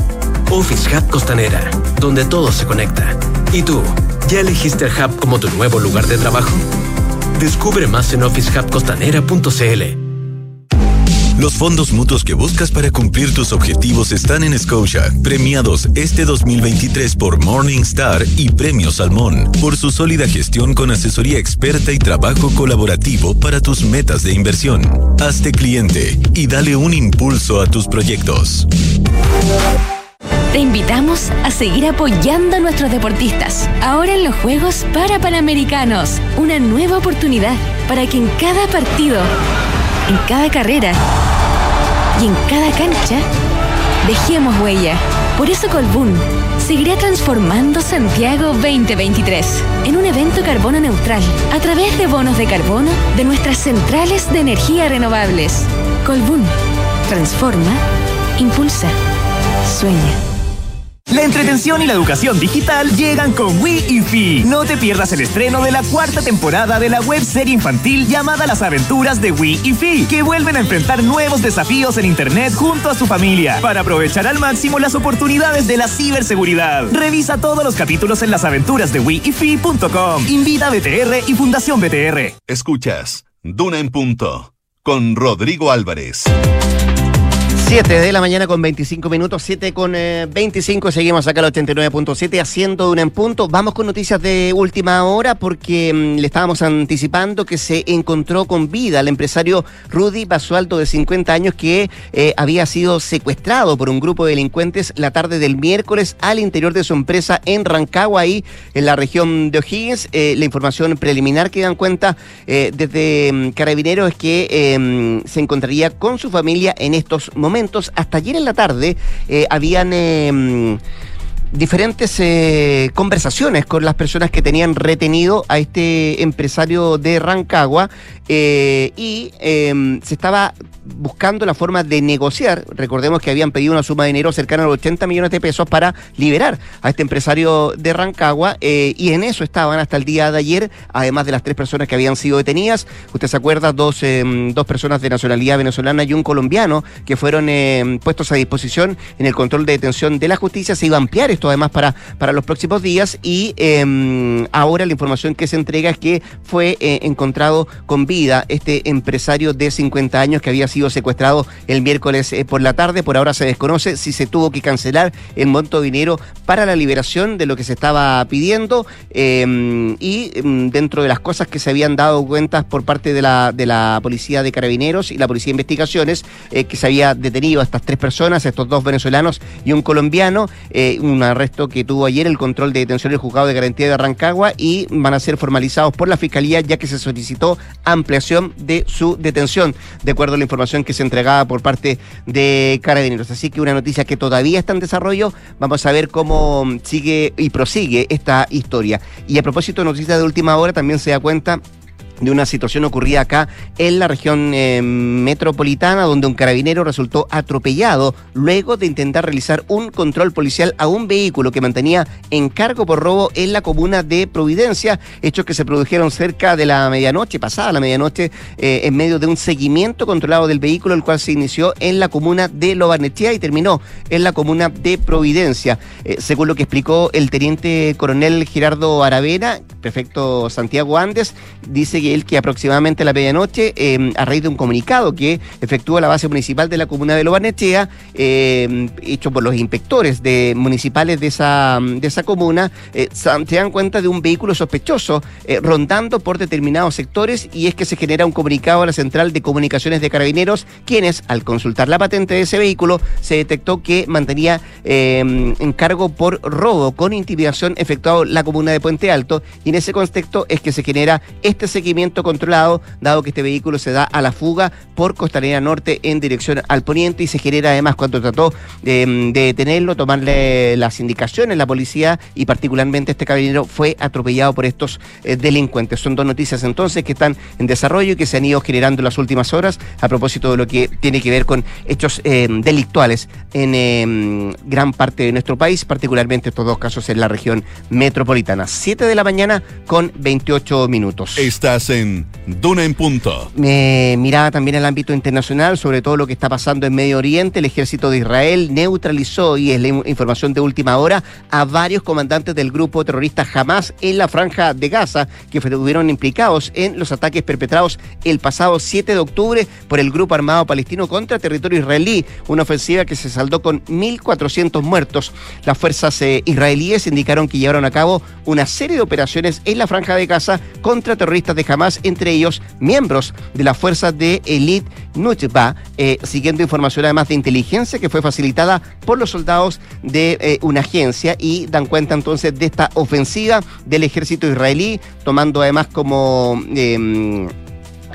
Office Hub Costanera, donde todo se conecta. ¿Y tú? ¿Ya elegiste el Hub como tu nuevo lugar de trabajo? Descubre más en officehubcostanera.cl. Los fondos mutuos que buscas para cumplir tus objetivos están en Scotia, premiados este 2023 por Morningstar y Premio Salmón, por su sólida gestión con asesoría experta y trabajo colaborativo para tus metas de inversión. Hazte cliente y dale un impulso a tus proyectos. Te invitamos a seguir apoyando a nuestros deportistas. Ahora en los Juegos para Panamericanos, una nueva oportunidad para que en cada partido, en cada carrera y en cada cancha dejemos huella. Por eso Colbún seguirá transformando Santiago 2023 en un evento carbono neutral a través de bonos de carbono de nuestras centrales de energía renovables. Colbún transforma, impulsa, sueña. La entretención y la educación digital llegan con Wii y Fi. No te pierdas el estreno de la cuarta temporada de la web serie infantil llamada Las aventuras de Wii y Fi, que vuelven a enfrentar nuevos desafíos en Internet junto a su familia para aprovechar al máximo las oportunidades de la ciberseguridad. Revisa todos los capítulos en lasaventurasdewiifi.com. Invita a BTR y Fundación BTR. Escuchas Duna en Punto con Rodrigo Álvarez. 7 de la mañana con 25 minutos, 7 con 25, eh, seguimos acá al 89.7 haciendo una en punto. Vamos con noticias de última hora porque mm, le estábamos anticipando que se encontró con vida el empresario Rudy Basualto de 50 años que eh, había sido secuestrado por un grupo de delincuentes la tarde del miércoles al interior de su empresa en Rancagua, ahí en la región de O'Higgins. Eh, la información preliminar que dan cuenta desde mm, Carabineros es que mm, se encontraría con su familia en estos momentos hasta ayer en la tarde eh, habían em, diferentes eh, conversaciones con las personas que tenían retenido a este empresario de Rancagua eh, y em, se estaba buscando la forma de negociar. Recordemos que habían pedido una suma de dinero cercana a los 80 millones de pesos para liberar a este empresario de Rancagua eh, y en eso estaban hasta el día de ayer, además de las tres personas que habían sido detenidas. Usted se acuerda, dos, em, dos personas de nacionalidad venezolana y un colombiano que fueron em, puestos a disposición en el control de detención de la justicia. Se iba a ampliar esto además para, para los próximos días y em, ahora la información que se entrega es que fue eh, encontrado con vida este empresario de 50 años que había sido secuestrado el miércoles eh, por la tarde. Por ahora se desconoce si se tuvo que cancelar el monto de dinero para la liberación de lo que se estaba pidiendo. Em, y em, dentro de las cosas que se habían dado cuentas por parte de la, de la Policía de Carabineros y la Policía de Investigaciones, eh, que se había detenido a estas tres personas, estos dos venezolanos y un colombiano, eh, un arresto que tuvo ayer el control de detención del juzgado de garantía de Arrancagua y van a ser formalizados por la Fiscalía ya que se solicitó ampliación de su detención, de acuerdo a la información que se entregaba por parte de Carabineros. Así que una noticia que todavía está en desarrollo. Vamos a ver cómo sigue y prosigue esta historia. Y a propósito de noticias de última hora, también se da cuenta de una situación ocurrida acá en la región eh, metropolitana, donde un carabinero resultó atropellado luego de intentar realizar un control policial a un vehículo que mantenía en cargo por robo en la comuna de Providencia, hechos que se produjeron cerca de la medianoche, pasada la medianoche, eh, en medio de un seguimiento controlado del vehículo, el cual se inició en la comuna de Lobarnechea y terminó en la comuna de Providencia. Eh, según lo que explicó el teniente coronel Gerardo Aravena, prefecto Santiago Andes, dice que él que aproximadamente a la medianoche, em, a raíz de un comunicado que efectúa la base municipal de la comuna de Lobanechea, em, hecho por los inspectores de, municipales de esa, de esa comuna, eh, se dan cuenta de un vehículo sospechoso eh, rondando por determinados sectores y es que se genera un comunicado a la Central de Comunicaciones de Carabineros, quienes, al consultar la patente de ese vehículo, se detectó que mantenía em, encargo por robo con intimidación efectuado la comuna de Puente Alto y en ese contexto es que se genera este seguimiento controlado, dado que este vehículo se da a la fuga por Costanera Norte en dirección al poniente y se genera además cuando trató de, detenerlo, tomarle las indicaciones, la policía y particularmente este caballero fue atropellado por estos eh, delincuentes. Son dos noticias entonces que están en desarrollo y que se han ido generando en las últimas horas a propósito de lo que tiene que ver con hechos eh, delictuales en eh, gran parte de nuestro país, particularmente estos dos casos en la región metropolitana. 7 de la mañana con 28 minutos. Estás en Duna en Punto. Me miraba también el ámbito internacional, sobre todo lo que está pasando en Medio Oriente. El ejército de Israel neutralizó, y es la información de última hora, a varios comandantes del grupo terrorista Hamas en la franja de Gaza, que estuvieron implicados en los ataques perpetrados el pasado 7 de octubre por el grupo armado palestino contra territorio israelí, una ofensiva que se saldó con 1.400 muertos. Las fuerzas eh, israelíes indicaron que llevaron a cabo una serie de operaciones en la franja de Gaza contra terroristas de Hamas entre ellos miembros de la fuerza de Elite Nujba, eh, siguiendo información además de inteligencia que fue facilitada por los soldados de eh, una agencia y dan cuenta entonces de esta ofensiva del ejército israelí, tomando además como... Em,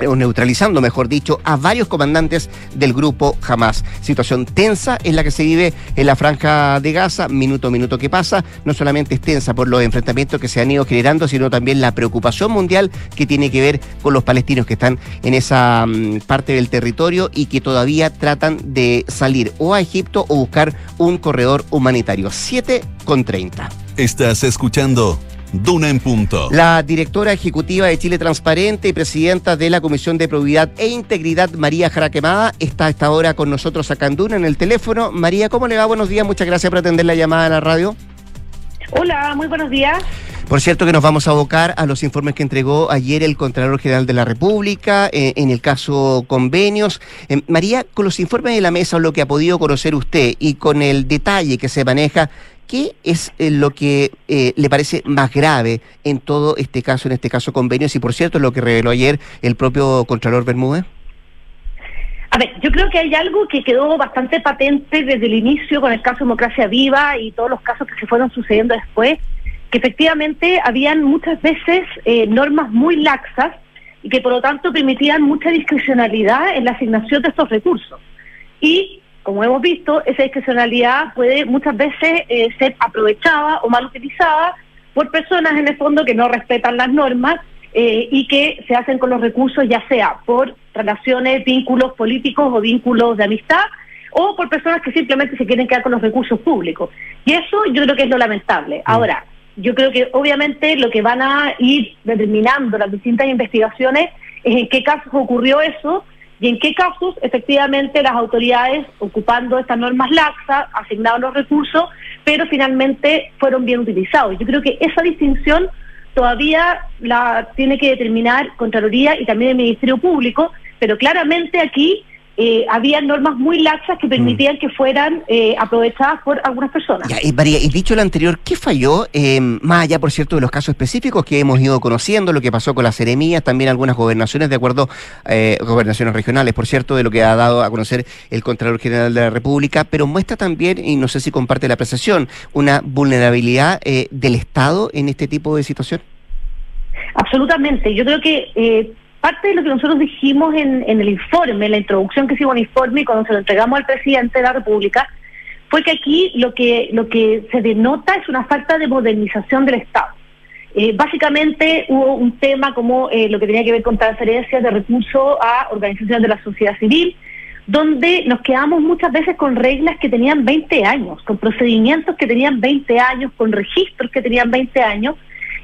o neutralizando, mejor dicho, a varios comandantes del grupo Hamas. Situación tensa es la que se vive en la franja de Gaza, minuto a minuto que pasa. No solamente es tensa por los enfrentamientos que se han ido generando, sino también la preocupación mundial que tiene que ver con los palestinos que están en esa mm, parte del territorio y que todavía tratan de salir o a Egipto o buscar un corredor humanitario. 7 con 30. Estás escuchando Duna en punto. La directora ejecutiva de Chile Transparente y presidenta de la Comisión de Probidad e Integridad, María Jaraquemada, está a esta hora con nosotros acá en Duna en el teléfono. María, ¿cómo le va? Buenos días, muchas gracias por atender la llamada a la radio. Hola, muy buenos días. Por cierto que nos vamos a abocar a los informes que entregó ayer el Contralor General de la República eh, en el caso convenios. Eh, María, con los informes de la mesa o lo que ha podido conocer usted y con el detalle que se maneja, ¿Qué es eh, lo que eh, le parece más grave en todo este caso, en este caso convenios? Y por cierto, lo que reveló ayer el propio Contralor Bermúdez. A ver, yo creo que hay algo que quedó bastante patente desde el inicio con el caso Democracia Viva y todos los casos que se fueron sucediendo después, que efectivamente habían muchas veces eh, normas muy laxas y que por lo tanto permitían mucha discrecionalidad en la asignación de estos recursos. Y como hemos visto, esa discrecionalidad puede muchas veces eh, ser aprovechada o mal utilizada por personas en el fondo que no respetan las normas eh, y que se hacen con los recursos ya sea por relaciones, vínculos políticos o vínculos de amistad o por personas que simplemente se quieren quedar con los recursos públicos. Y eso yo creo que es lo lamentable. Mm. Ahora, yo creo que obviamente lo que van a ir determinando las distintas investigaciones es en qué casos ocurrió eso y en qué casos efectivamente las autoridades, ocupando estas normas laxas, asignaron los recursos, pero finalmente fueron bien utilizados. Yo creo que esa distinción todavía la tiene que determinar Contraloría y también el Ministerio Público, pero claramente aquí eh, había normas muy laxas que permitían mm. que fueran eh, aprovechadas por algunas personas. y María, y dicho lo anterior, ¿qué falló? Eh, más allá, por cierto, de los casos específicos que hemos ido conociendo, lo que pasó con las seremías, también algunas gobernaciones, de acuerdo, eh, gobernaciones regionales, por cierto, de lo que ha dado a conocer el Contralor General de la República, pero muestra también, y no sé si comparte la apreciación, una vulnerabilidad del Estado en este tipo de situación. Absolutamente. Yo creo que parte de lo que nosotros dijimos en, el informe, en la introducción que hicimos al informe y cuando se lo entregamos al presidente de la República, fue que aquí lo que, lo que se denota es una falta de modernización del Estado. Eh, básicamente hubo un tema como eh, lo que tenía que ver con transferencias de recursos a organizaciones de la sociedad civil, donde nos quedamos muchas veces con reglas que tenían 20 años, con procedimientos que tenían 20 años, con registros que tenían 20 años,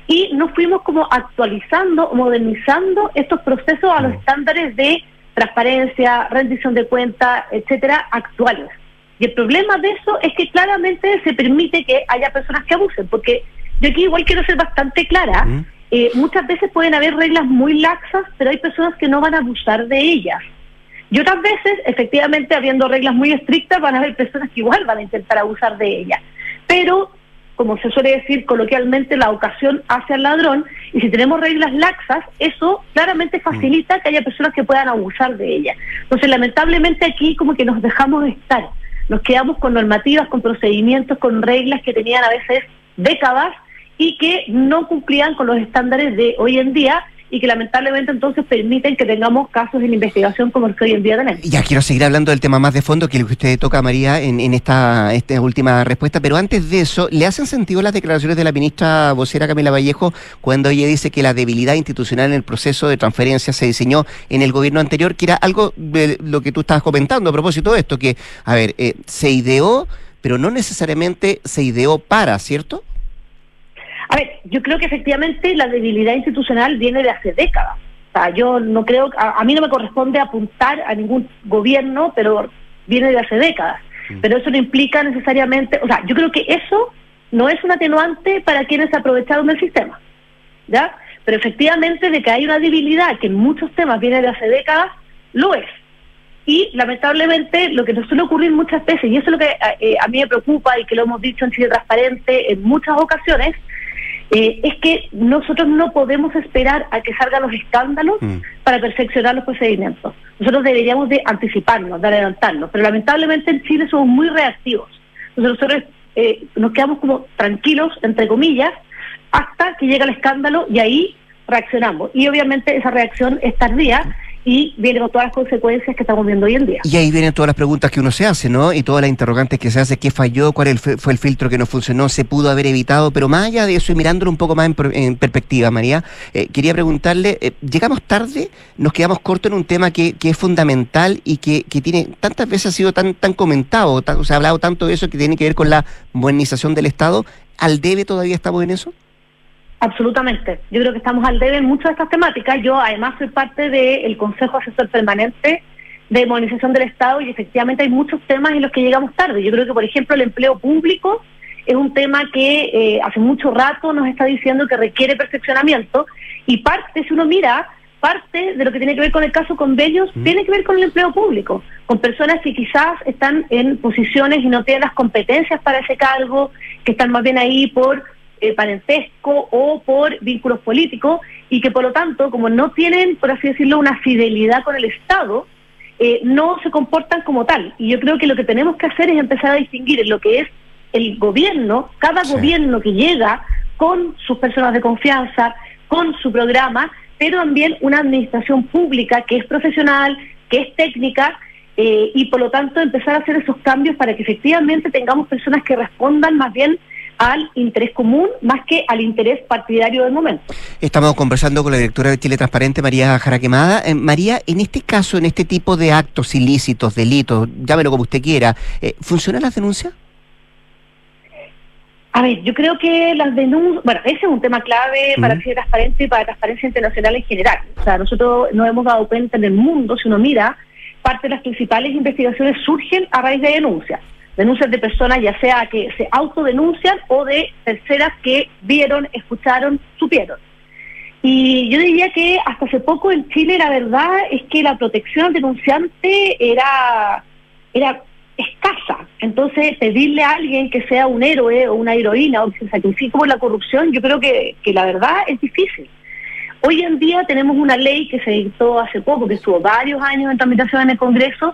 y nos fuimos como actualizando, modernizando estos procesos a los mm. estándares de transparencia, rendición de cuentas, etcétera, actuales. Y el problema de eso es que claramente se permite que haya personas que abusen, porque yo aquí igual quiero ser bastante clara, mm. eh, muchas veces pueden haber reglas muy laxas, pero hay personas que no van a abusar de ellas. Y otras veces, efectivamente, habiendo reglas muy estrictas, van a haber personas que igual van a intentar abusar de ellas. Pero como se suele decir coloquialmente, la ocasión hace al ladrón, y si tenemos reglas laxas, eso claramente mm. facilita que haya personas que puedan abusar de ellas. Entonces, lamentablemente aquí como que nos dejamos de estar, nos quedamos con normativas, con procedimientos, con reglas que tenían a veces décadas y que no cumplían con los estándares de hoy en día y que lamentablemente entonces permiten que tengamos casos en investigación como el que hoy en día tenemos. Ya quiero seguir hablando del tema más de fondo que lo que usted toca, María, en, esta, esta última respuesta, pero antes de eso, ¿le hacen sentido las declaraciones de la ministra vocera Camila Vallejo cuando ella dice que la debilidad institucional en el proceso de transferencia se diseñó en el gobierno anterior, que era algo de lo que tú estabas comentando a propósito de esto, que, a ver, eh, se ideó, pero no necesariamente se ideó para, ¿cierto? A ver, yo creo que efectivamente la debilidad institucional viene de hace décadas. O sea, yo no creo, a, mí no me corresponde apuntar a ningún gobierno, pero viene de hace décadas. Mm. Pero eso no implica necesariamente, o sea, yo creo que eso no es un atenuante para quienes se aprovecharon del sistema. ¿Ya? Pero efectivamente de que hay una debilidad que en muchos temas viene de hace décadas, lo es. Y lamentablemente lo que nos suele ocurrir muchas veces, y eso es lo que eh, eh, a mí me preocupa y que lo hemos dicho en Chile Transparente en muchas ocasiones, eh, es que nosotros no podemos esperar a que salgan los escándalos mm. para perfeccionar los procedimientos. Nosotros deberíamos de anticiparnos, de adelantarnos, pero lamentablemente en Chile somos muy reactivos. nosotros eh, nos quedamos como tranquilos, entre comillas, hasta que llega el escándalo y ahí reaccionamos. Y obviamente esa reacción es tardía y viene con todas las consecuencias que estamos viendo hoy en día. Y ahí vienen todas las preguntas que uno se hace, ¿no? Y todas las interrogantes que se hace, ¿qué falló? ¿Cuál fue el filtro que no funcionó? ¿Se pudo haber evitado? Pero más allá de eso y mirándolo un poco más en, perspectiva, María, eh, quería preguntarle, eh, ¿llegamos tarde? ¿Nos quedamos cortos en un tema que, es fundamental y que, tiene tantas veces ha sido tan, tan comentado, se ha hablado tanto de eso que tiene que ver con la modernización del Estado? ¿Al debe todavía estamos en eso? Absolutamente. Yo creo que estamos al debe en muchas de estas temáticas. Yo además soy parte del Consejo Asesor Permanente de Modernización del Estado y efectivamente hay muchos temas en los que llegamos tarde. Yo creo que, por ejemplo, el empleo público es un tema que eh, hace mucho rato nos está diciendo que requiere perfeccionamiento y parte, si uno mira, parte de lo que tiene que ver con el caso convenios mm. tiene que ver con el empleo público, con personas que quizás están en posiciones y no tienen las competencias para ese cargo, que están más bien ahí por eh, parentesco o por vínculos políticos y que por lo tanto, como no tienen, por así decirlo, una fidelidad con el Estado, eh, no se comportan como tal. Y yo creo que lo que tenemos que hacer es empezar a distinguir en lo que es el gobierno, cada gobierno que llega con sus personas de confianza, con su programa, pero también una administración pública que es profesional, que es técnica, eh, y por lo tanto empezar a hacer esos cambios para que efectivamente tengamos personas que respondan más bien al interés común más que al interés partidario del momento. Estamos conversando con la directora de Chile Transparente, María Jaraquemada. Eh, María, en este caso, en este tipo de actos ilícitos, delitos, llámelo como usted quiera, eh, ¿funcionan las denuncias? A ver, yo creo que las denuncias, bueno, ese es un tema clave para Chile Transparente y para Transparencia Internacional en general. O sea, nosotros nos hemos dado cuenta en el mundo, si uno mira, parte de las principales investigaciones surgen a raíz de denuncias denuncias de personas ya sea que se autodenuncian o de terceras que vieron, escucharon, supieron. Y yo diría que hasta hace poco en Chile la verdad es que la protección al denunciante era, era escasa. Entonces pedirle a alguien que sea un héroe o una heroína o que se sacrifique por la corrupción, yo creo que, que la verdad es difícil. Hoy en día tenemos una ley que se dictó hace poco, que estuvo varios años en tramitación en el Congreso,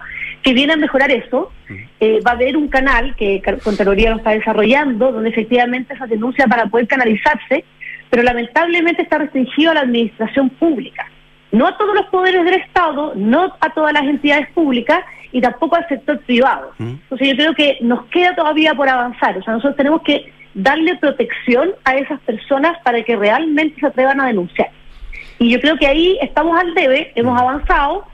que viene a mejorar eso. Eh, va a haber un canal que Contraloría lo está desarrollando, donde efectivamente esa denuncia para poder canalizarse, pero lamentablemente está restringido a la administración pública. No a todos los poderes del Estado, no a todas las entidades públicas y tampoco al sector privado. Entonces yo creo que nos queda todavía por avanzar. O sea, nosotros tenemos que darle protección a esas personas para que realmente se atrevan a denunciar. Y yo creo que ahí estamos al debe, hemos avanzado,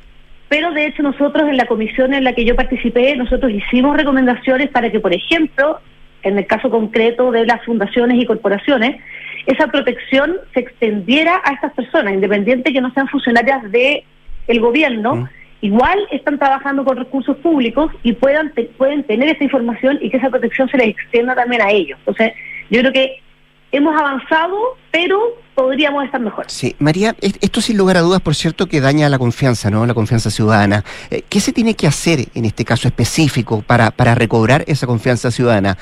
pero de hecho nosotros en la comisión en la que yo participé, nosotros hicimos recomendaciones para que, por ejemplo, en el caso concreto de las fundaciones y corporaciones, esa protección se extendiera a estas personas, independiente que no sean funcionarias de el gobierno, igual están trabajando con recursos públicos y puedan pueden tener esa información y que esa protección se les extienda también a ellos. Entonces, yo creo que hemos avanzado, pero podríamos estar mejor. Sí, María, esto sin lugar a dudas, por cierto, que daña la confianza, ¿no? La confianza ciudadana. Eh, ¿Qué se tiene que hacer en este caso específico para, para recobrar esa confianza ciudadana?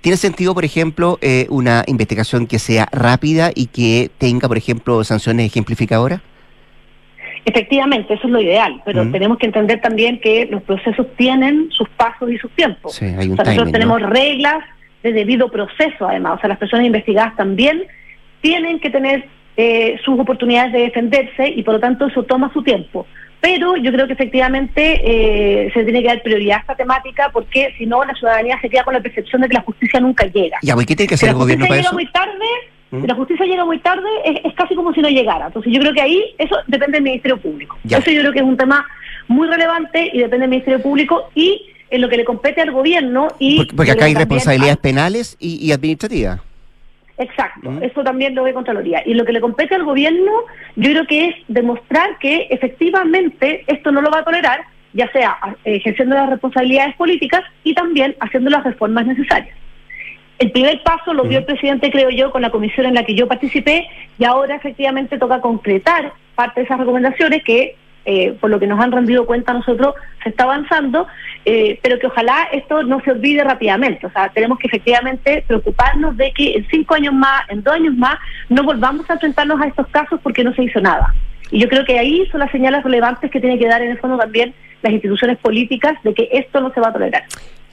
¿Tiene sentido, por ejemplo, eh, una investigación que sea rápida y que tenga, por ejemplo, sanciones ejemplificadoras? Efectivamente, eso es lo ideal, pero tenemos que entender también que los procesos tienen sus pasos y sus tiempos. Sí, hay un nosotros tenemos reglas de debido proceso, además. O sea, las personas investigadas también tienen que tener eh, sus oportunidades de defenderse y por lo tanto eso toma su tiempo. Pero yo creo que efectivamente eh, se tiene que dar prioridad a esta temática porque si no la ciudadanía se queda con la percepción de que la justicia nunca llega. Ya, ¿qué tiene que hacer el gobierno para llega muy tarde, ¿Mm? La justicia llega muy tarde, es, casi como si no llegara. Entonces yo creo que ahí eso depende del Ministerio Público. Eso yo creo que es un tema muy relevante y depende del Ministerio Público y en lo que le compete al gobierno y... Porque, acá hay responsabilidades penales y, administrativas. Exacto, mm. eso también lo ve Contraloría. Y lo que le compete al gobierno, yo creo que es demostrar que efectivamente esto no lo va a tolerar, ya sea eh, ejerciendo las responsabilidades políticas y también haciendo las reformas necesarias. El primer paso lo dio el presidente, creo yo, con la comisión en la que yo participé y ahora efectivamente toca concretar parte de esas recomendaciones que eh, por lo que nos han rendido cuenta nosotros, se está avanzando, eh, pero que ojalá esto no se olvide rápidamente. O sea, tenemos que efectivamente preocuparnos de que en cinco años más, en dos años más, no volvamos a enfrentarnos a estos casos porque no se hizo nada. Y yo creo que ahí son las señales relevantes que tiene que dar en el fondo también las instituciones políticas de que esto no se va a tolerar.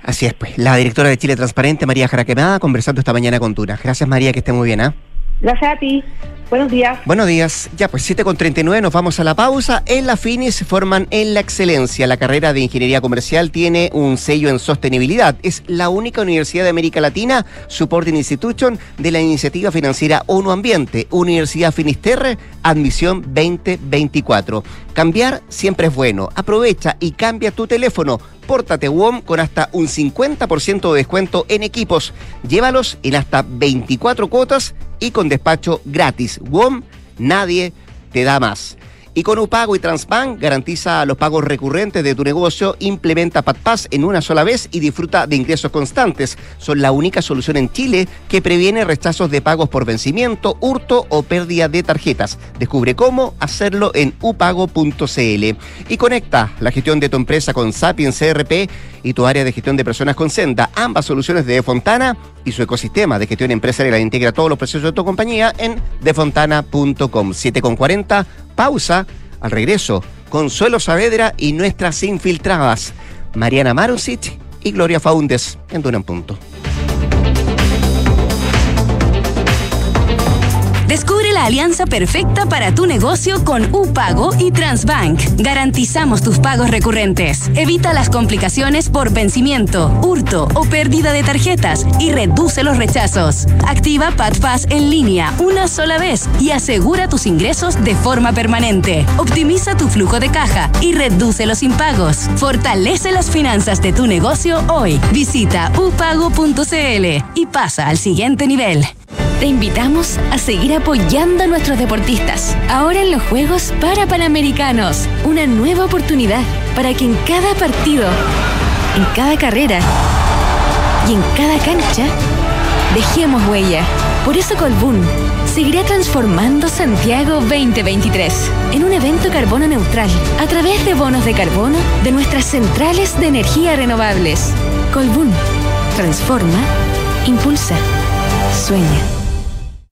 Así es, pues. La directora de Chile Transparente, María Jaraquemada, conversando esta mañana con Tuna. Gracias, María, que esté muy bien, ¿ah? Gracias a ti. Buenos días. Buenos días. Ya, pues 7 con 39 nos vamos a la pausa. En la FINIS forman en la excelencia. La carrera de Ingeniería Comercial tiene un sello en sostenibilidad. Es la única universidad de América Latina, Supporting Institution de la iniciativa financiera ONU Ambiente, Universidad Finisterre, admisión 2024. Cambiar siempre es bueno. Aprovecha y cambia tu teléfono. Pórtate WOM con hasta un 50% de descuento en equipos. Llévalos en hasta 24 cuotas y con despacho gratis. WOM, nadie te da más. Y con Upago y Transbank garantiza los pagos recurrentes de tu negocio, implementa PatPass en una sola vez y disfruta de ingresos constantes. Son la única solución en Chile que previene rechazos de pagos por vencimiento, hurto o pérdida de tarjetas. Descubre cómo hacerlo en upago.cl. Y conecta la gestión de tu empresa con Sapiens CRP y tu área de gestión de personas con Senda. Ambas soluciones de Fontana y su ecosistema de gestión empresarial integra todos los procesos de tu compañía en defontana.com. 7,40 Pausa. Al regreso, Consuelo Saavedra y nuestras infiltradas, Mariana Marusic y Gloria Faundes en Duna Punto. Descubre la alianza perfecta para tu negocio con UPago y Transbank. Garantizamos tus pagos recurrentes. Evita las complicaciones por vencimiento, hurto o pérdida de tarjetas y reduce los rechazos. Activa PadPass en línea una sola vez y asegura tus ingresos de forma permanente. Optimiza tu flujo de caja y reduce los impagos. Fortalece las finanzas de tu negocio hoy. Visita upago.cl y pasa al siguiente nivel. Te invitamos a seguir apoyando a nuestros deportistas. Ahora en los Juegos para Panamericanos, una nueva oportunidad para que en cada partido, en cada carrera y en cada cancha dejemos huella. Por eso Colbún seguirá transformando Santiago 2023 en un evento carbono neutral a través de bonos de carbono de nuestras centrales de energía renovables. Colbún transforma, impulsa, sueña.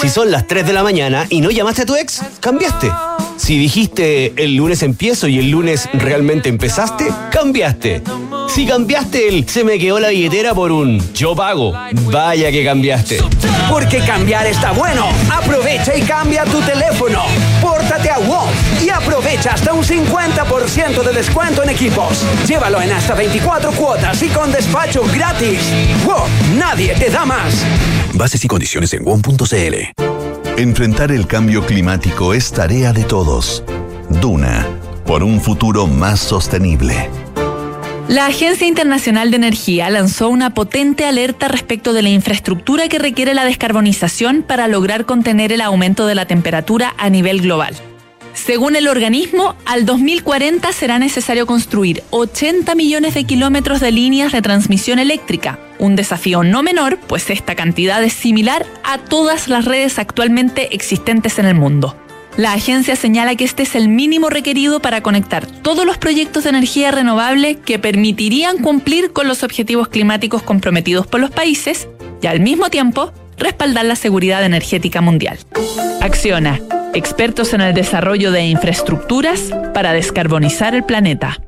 Si son las 3 de la mañana y no llamaste a tu ex, cambiaste. Si dijiste el lunes empiezo y el lunes realmente empezaste, cambiaste. Si cambiaste el se me quedó la billetera por un yo pago, vaya que cambiaste. Porque cambiar está bueno. Aprovecha y cambia tu teléfono. Pórtate a WOM y aprovecha hasta un 50% de descuento en equipos. Llévalo en hasta 24 cuotas y con despacho gratis. WOM, nadie te da más. Bases y condiciones en WOM.cl. Enfrentar el cambio climático es tarea de todos. Duna, por un futuro más sostenible. La Agencia Internacional de Energía lanzó una potente alerta respecto de la infraestructura que requiere la descarbonización para lograr contener el aumento de la temperatura a nivel global. Según el organismo, al 2040 será necesario construir 80 millones de kilómetros de líneas de transmisión eléctrica, un desafío no menor, pues esta cantidad es similar a todas las redes actualmente existentes en el mundo. La agencia señala que este es el mínimo requerido para conectar todos los proyectos de energía renovable que permitirían cumplir con los objetivos climáticos comprometidos por los países y al mismo tiempo respaldar la seguridad energética mundial. Acciona, expertos en el desarrollo de infraestructuras para descarbonizar el planeta.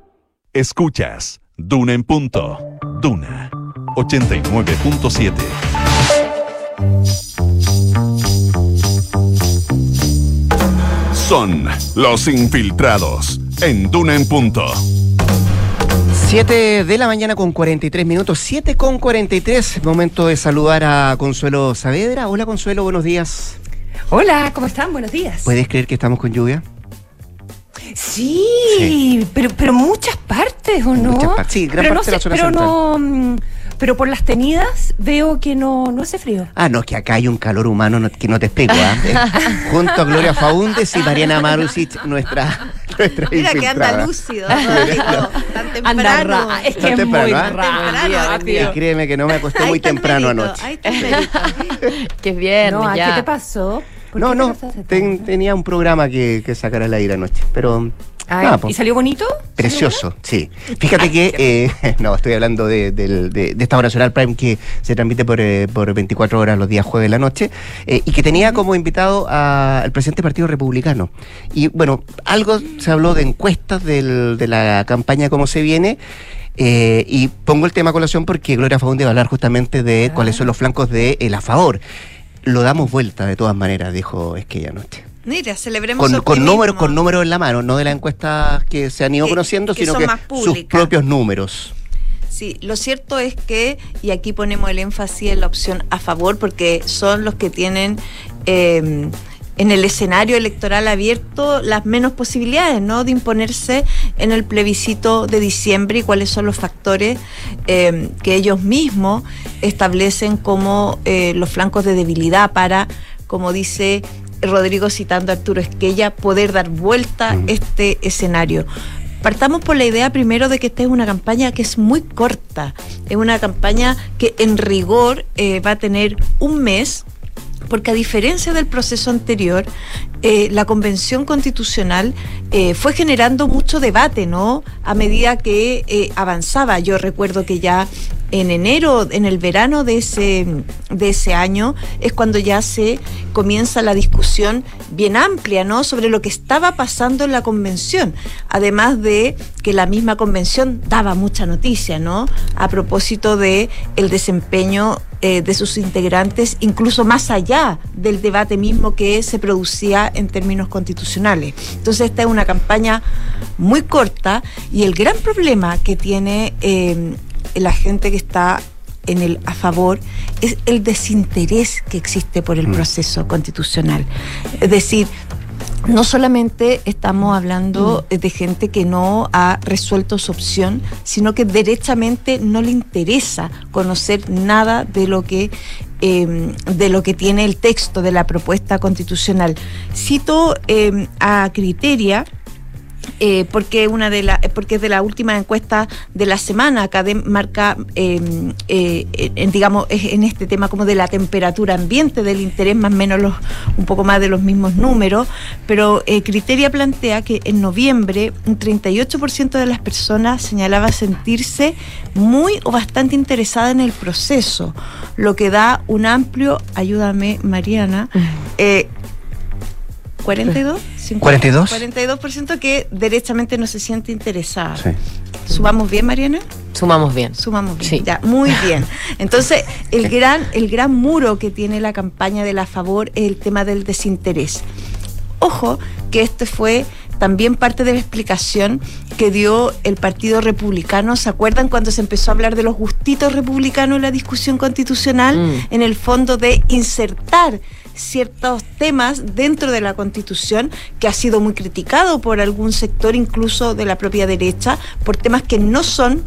Escuchas Duna en punto. Duna 89.7. Son los infiltrados en Duna en punto. 7 de la mañana con 43 minutos, 7 con 43. Momento de saludar a Consuelo Saavedra. Hola Consuelo, buenos días. Hola, ¿cómo están? Buenos días. ¿Puedes creer que estamos con lluvia? Sí, Pero, pero muchas partes, ¿o no? Muchas partes, sí, gran parte de la zona Pero no, pero por las tenidas veo que no, no hace frío. Ah, no, es que acá hay un calor humano que no te explico. ¿eh? <laughs> Junto a Gloria Faúndez y Mariana Marusic, nuestra, nuestra Mira que anda lúcido, <laughs> tan temprano. es que es muy rápido. Y créeme que no me acosté muy temprano anoche. <laughs> Qué bien. No, ¿qué te pasó? No, no, tenía un programa que, que sacar al aire anoche, pero ¿Y salió bonito? Precioso, sí. Fíjate que, eh, <laughs> no, estoy hablando de, esta hora nacional Prime que se transmite por, eh, por 24 horas los días jueves de la noche eh, y que tenía como invitado al presidente del Partido Republicano. Y bueno, algo se habló de encuestas de la campaña Cómo se viene. y pongo el tema a colación porque Gloria Faunde va a hablar justamente de cuáles son los flancos de el a favor. Lo damos vuelta de todas maneras, dijo Esquella anoche. Mira, celebremos con, con números con números en la mano, no de las encuestas que se han ido conociendo, sino que sus propios números. Sí, lo cierto es que, y aquí ponemos el énfasis en la opción a favor, porque son los que tienen eh, en el escenario electoral abierto las menos posibilidades ¿no? de imponerse en el plebiscito de diciembre y cuáles son los factores eh, que ellos mismos establecen como eh, los flancos de debilidad para, como dice Rodrigo citando a Arturo Esquella, poder dar vuelta este escenario. Partamos por la idea primero de que esta es una campaña que es muy corta, es una campaña que en rigor eh, va a tener un mes, porque a diferencia del proceso anterior, eh, la convención constitucional eh, fue generando mucho debate, ¿no? A medida que avanzaba. Yo recuerdo que ya en enero, en el verano de ese, de ese año, es cuando ya se comienza la discusión bien amplia, ¿no? Sobre lo que estaba pasando en la convención. Además de que la misma convención daba mucha noticia, ¿no? A propósito de el desempeño eh, de sus integrantes, incluso más allá del debate mismo que se producía en términos constitucionales. Entonces, esta es una campaña muy corta y el gran problema que tiene eh, la gente que está en el a favor es el desinterés que existe por el mm. proceso constitucional. Es decir, no solamente estamos hablando mm. de gente que no ha resuelto su opción, sino que derechamente no le interesa conocer nada de lo que em, de lo que tiene el texto de la propuesta constitucional. Cito em, a Criteria eh, porque una de la, porque es de la última encuesta de la semana, acá marca, em, eh, en, digamos, en este tema como de la temperatura ambiente, del interés más o menos los, un poco más de los mismos números, pero eh, Criteria plantea que en noviembre un 38% de las personas señalaba sentirse muy o bastante interesada en el proceso, lo que da un amplio, ayúdame Mariana, eh, 42, 42. 42% que derechamente no se siente interesada. ¿Sumamos bien, Mariana? Sumamos bien. Sumamos bien. Ya, muy <laughs> bien. Entonces, el gran, el gran muro que tiene la campaña de la favor es el tema del desinterés. Ojo, que este fue también parte de la explicación que dio el Partido Republicano. ¿Se acuerdan cuando se empezó a hablar de los gustitos republicanos en la discusión constitucional? Mm. En el fondo de insertar ciertos temas dentro de la Constitución que ha sido muy criticado por algún sector, incluso de la propia derecha, por temas que no son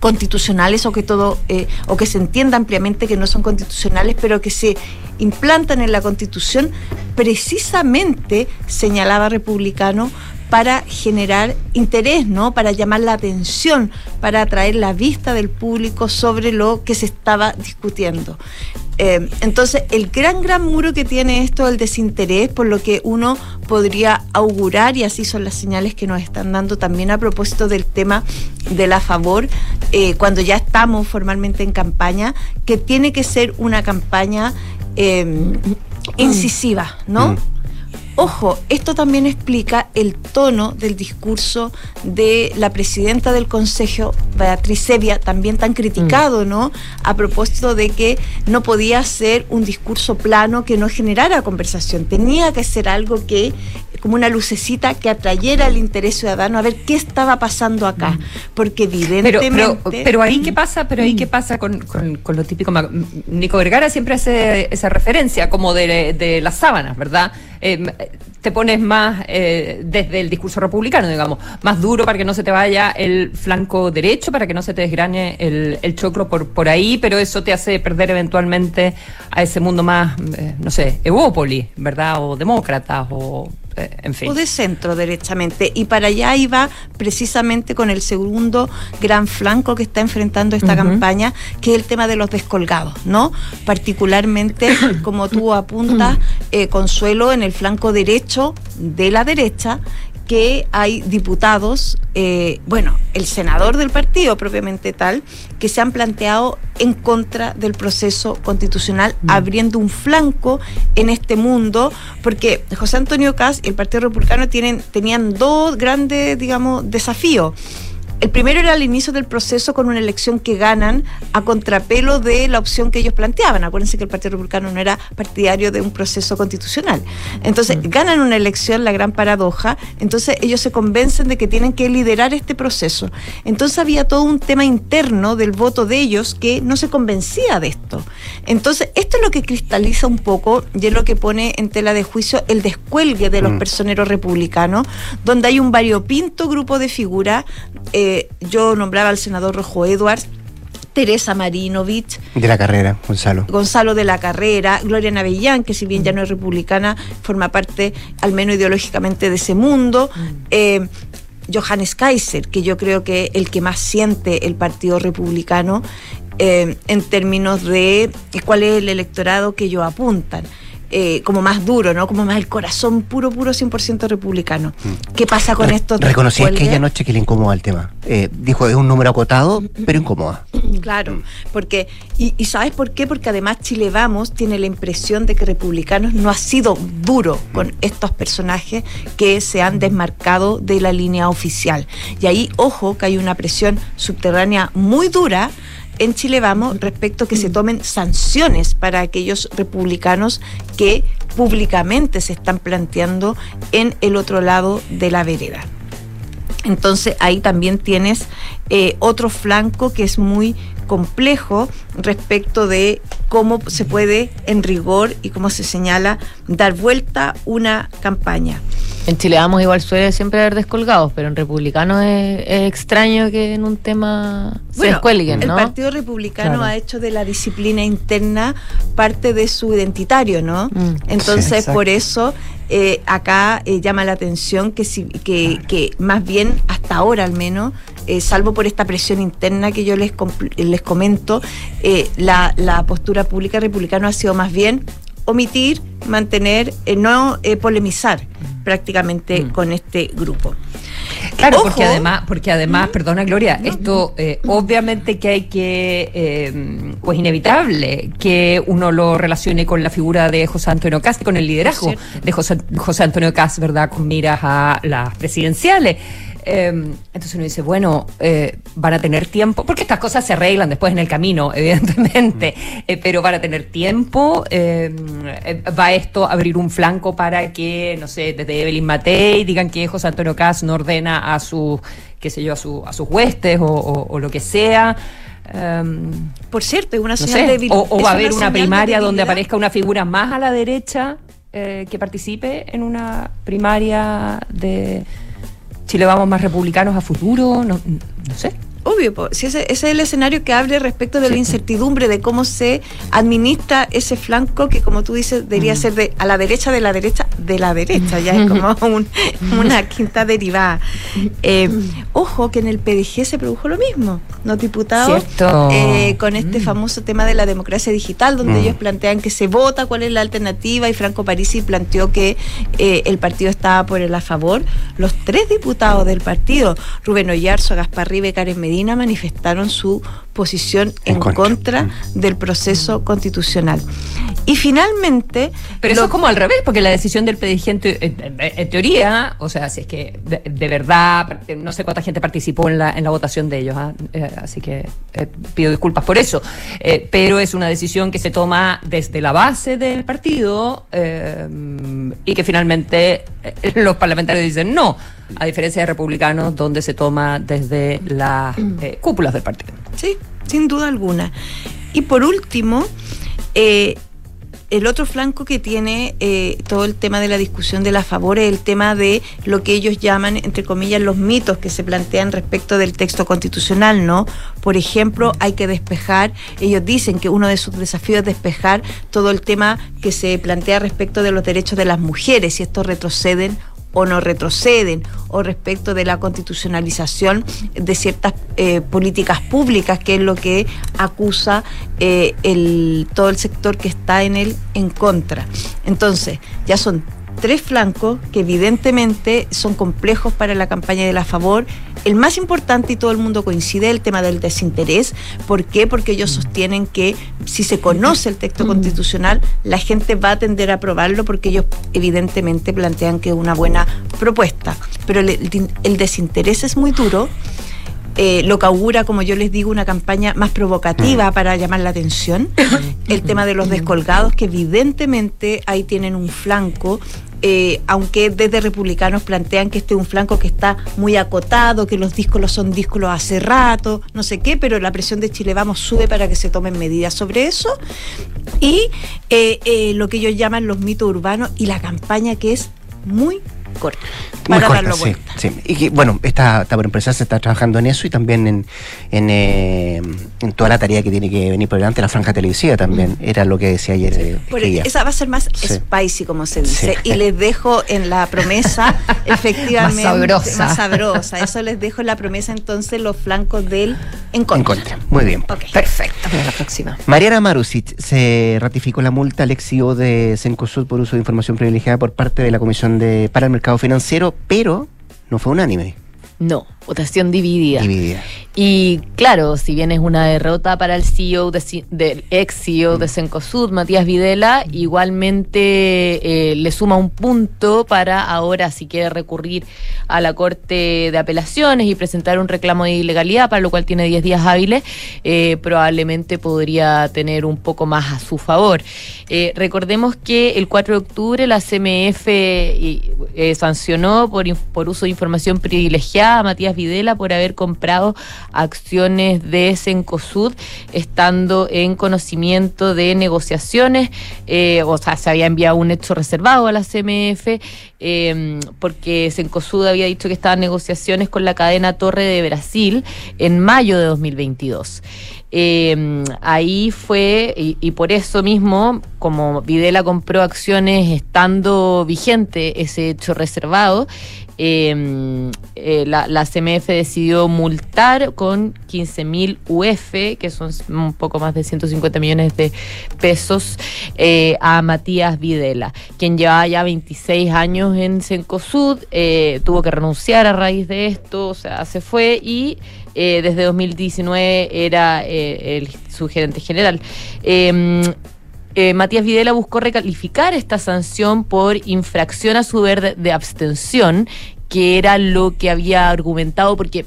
constitucionales o que todo eh, o que se entienda ampliamente que no son constitucionales pero que se implantan en la constitución precisamente señalaba republicano para generar interés, ¿no? Para llamar la atención, para atraer la vista del público sobre lo que se estaba discutiendo. Eh, entonces, el gran, gran muro que tiene esto el desinterés, por lo que uno podría augurar, y así son las señales que nos están dando también a propósito del tema de la favor, eh, cuando ya estamos formalmente en campaña, que tiene que ser una campaña eh, incisiva, ¿no? Mm. Ojo, esto también explica el tono del discurso de la presidenta del Consejo, Beatriz Sevia, también tan criticado, mm. ¿no? A propósito de que no podía ser un discurso plano que no generara conversación. Tenía que ser algo que, como una lucecita que atrayera el interés ciudadano a ver qué estaba pasando acá. Mm. Porque evidentemente. Pero, ahí qué pasa, pero ahí qué pasa con, lo típico. Nico Vergara siempre hace esa referencia como de, de las sábanas, ¿verdad? Eh, te pones más eh, desde el discurso republicano, digamos, más duro para que no se te vaya el flanco derecho, para que no se te desgrane el, el choclo por, por ahí, pero eso te hace perder eventualmente a ese mundo más, eh, no sé, evópoli, ¿verdad? O demócratas, o en fin. O de centro, derechamente. Y para allá iba precisamente con el segundo gran flanco que está enfrentando esta campaña, que es el tema de los descolgados, ¿no? Particularmente, <coughs> como tú apuntas, eh, Consuelo, en el flanco derecho de la derecha, que hay diputados, eh, bueno, el senador del partido propiamente tal, que se han planteado en contra del proceso constitucional, mm. abriendo un flanco en este mundo, porque José Antonio Caz y el Partido Republicano tienen, tenían dos grandes, digamos, desafíos el primero era el inicio del proceso con una elección que ganan a contrapelo de la opción que ellos planteaban. Acuérdense que el Partido Republicano no era partidario de un proceso constitucional. Entonces, ganan una elección, la gran paradoja, entonces ellos se convencen de que tienen que liderar este proceso. Entonces había todo un tema interno del voto de ellos que no se convencía de esto. Entonces, esto es lo que cristaliza un poco y es lo que pone en tela de juicio el descuelgue de los mm. personeros republicanos, donde hay un variopinto grupo de figuras. Eh, yo nombraba al senador Rojo Edwards, Teresa Marinovich. De la carrera, Gonzalo. Gonzalo de la carrera, Gloria Navellán, que si bien ya no es republicana, forma parte, al menos ideológicamente, de ese mundo. Mm. Eh, Johannes Kaiser, que yo creo que el que más siente el Partido Republicano eh, en términos de cuál es el electorado que ellos apuntan. Eh, como más duro, ¿no? Como más el corazón puro, puro 100% republicano. Mm. ¿Qué pasa con esto? Reconocí aquella noche que le incomoda el tema. Eh, dijo, es un número acotado, pero incomoda. <clears throat> Claro, porque, y, ¿sabes por qué? Porque además Chile Vamos tiene la impresión de que Republicanos no ha sido duro con estos personajes que se han desmarcado de la línea oficial. Y ahí, ojo, que hay una presión subterránea muy dura en Chile Vamos respecto a que se tomen sanciones para aquellos republicanos que públicamente se están planteando en el otro lado de la vereda. Entonces ahí también tienes eh, otro flanco que es muy complejo respecto de cómo se puede en rigor y cómo se señala dar vuelta una campaña. En Chile vamos igual suele siempre haber descolgados, pero en republicanos es, extraño que en un tema se descuelguen, ¿no? El Partido Republicano ha hecho de la disciplina interna parte de su identitario, ¿no? Mm. Entonces, por eso eh, acá eh, llama la atención que, si, que, que más bien, hasta ahora al menos, eh, salvo por esta presión interna que yo les, les comento, la, la postura pública republicana ha sido más bien omitir, mantener, eh, no eh, polemizar prácticamente mm. con este grupo. Claro, porque además, porque además, perdona Gloria, esto eh, obviamente que hay que, pues inevitable que uno lo relacione con la figura de José Antonio Cast, con el liderazgo de José, José Antonio Cast, ¿verdad? Con miras a las presidenciales. Em, entonces uno dice, bueno, eh, van a tener tiempo, porque estas cosas se arreglan después en el camino, <laughs> evidentemente, mm. eh, pero van a tener tiempo. Em, eh, va esto a abrir un flanco para que, no sé, desde Evelyn Matei digan que José Antonio Cas no ordena a sus, qué sé yo, a, su, a sus huestes o, lo que sea. Em, Por cierto, es una señal de O, o va a haber una primaria donde aparezca una figura más a la derecha que participe en una primaria de si le vamos más republicanos a futuro, no, no sé. Obvio, si ese, es el escenario que abre respecto de la incertidumbre de cómo se administra ese flanco que, como tú dices, debería ser de a la derecha de la derecha de la derecha, ya es como una quinta derivada. Eh, ojo que en el PDG se produjo lo mismo, ¿no, diputado? Eh, con este mm. famoso tema de la democracia digital, donde mm. ellos plantean que se vota cuál es la alternativa y Franco Parisi planteó que eh, el partido estaba por el a favor. Los tres diputados del partido, Rubén Ollarzo, Gaspar Ribe, Karen Medina, manifestaron su posición en, contra, mm. del proceso constitucional. Y finalmente... Pero eso es como al revés, porque la decisión del PDG en, teoría, o sea, si es que de, verdad, no sé cuánta gente participó en la, en la votación de ellos, ¿ah? eh, así que eh, pido disculpas por eso, eh, pero es una decisión que se toma desde la base del partido y que finalmente los parlamentarios dicen no, a diferencia de republicanos, donde se toma desde las cúpulas del partido. Sí, sin duda alguna. Y por último, eh, el otro flanco que tiene eh, todo el tema de la discusión de la favor es el tema de lo que ellos llaman, entre comillas, los mitos que se plantean respecto del texto constitucional, ¿no? Por ejemplo, hay que despejar, ellos dicen que uno de sus desafíos es despejar todo el tema que se plantea respecto de los derechos de las mujeres, si estos retroceden o no retroceden, o respecto de la constitucionalización de ciertas eh, políticas públicas, que es lo que acusa eh, el, todo el sector que está en él en contra. Entonces, ya son tres flancos que evidentemente son complejos para la campaña de la favor. El más importante, y todo el mundo coincide, el tema del desinterés. ¿Por qué? Porque ellos sostienen que si se conoce el texto constitucional, la gente va a tender a aprobarlo porque ellos evidentemente plantean que es una buena propuesta. Pero el, desinterés es muy duro. Eh, lo que augura, como yo les digo, una campaña más provocativa para llamar la atención. El tema de los descolgados, que evidentemente ahí tienen un flanco eh, aunque desde republicanos plantean que este es un flanco que está muy acotado, que los discos son discos hace rato, no sé qué, pero la presión de Chile Vamos sube para que se tomen medidas sobre eso. Y eh, eh, lo que ellos llaman los mitos urbanos y la campaña que es muy corta para darlo sí, sí, Y que, bueno, esta, esta empresa se está trabajando en eso y también en, en, eh, en, toda la tarea que tiene que venir por delante, la franja televisiva también, era lo que decía ayer. Eh, esa va a ser más spicy, como se dice, y les dejo en la promesa, <laughs> efectivamente, más sabrosa. más sabrosa. Eso les dejo en la promesa entonces los flancos del en contra. En contra, muy bien. Perfecto, para la próxima. Mariana Marusic, se ratificó la multa al exio de Cencosud por uso de información privilegiada por parte de la Comisión de para el Mercado Financiero, pero no fue unánime. No, votación dividida. Dividida. Y claro, si bien es una derrota para el CEO del ex CEO de Cencosud, Matías Videla, igualmente eh, le suma un punto para ahora, si quiere recurrir a la Corte de Apelaciones y presentar un reclamo de ilegalidad, para lo cual tiene 10 días hábiles, eh, probablemente podría tener un poco más a su favor. Eh, recordemos que el 4 de octubre la CMF sancionó por, por uso de información privilegiada a Matías Videla por haber comprado acciones de Sencosud, estando en conocimiento de negociaciones, eh, o sea, se había enviado un hecho reservado a la CMF, eh, porque Sencosud había dicho que estaban negociaciones con la cadena Torre de Brasil en mayo de 2022. Eh, ahí fue, y, por eso mismo, como Videla compró acciones estando vigente ese hecho reservado, em, eh, la, CMF decidió multar con 15 mil UF, que son un poco más de 150 millones de pesos, eh, a Matías Videla, quien llevaba ya 26 años en Cencosud, eh, tuvo que renunciar a raíz de esto, o sea, se fue y desde 2019 era el, su gerente general. Eh, Matías Videla buscó recalificar esta sanción por infracción a su deber de abstención, que era lo que había argumentado, porque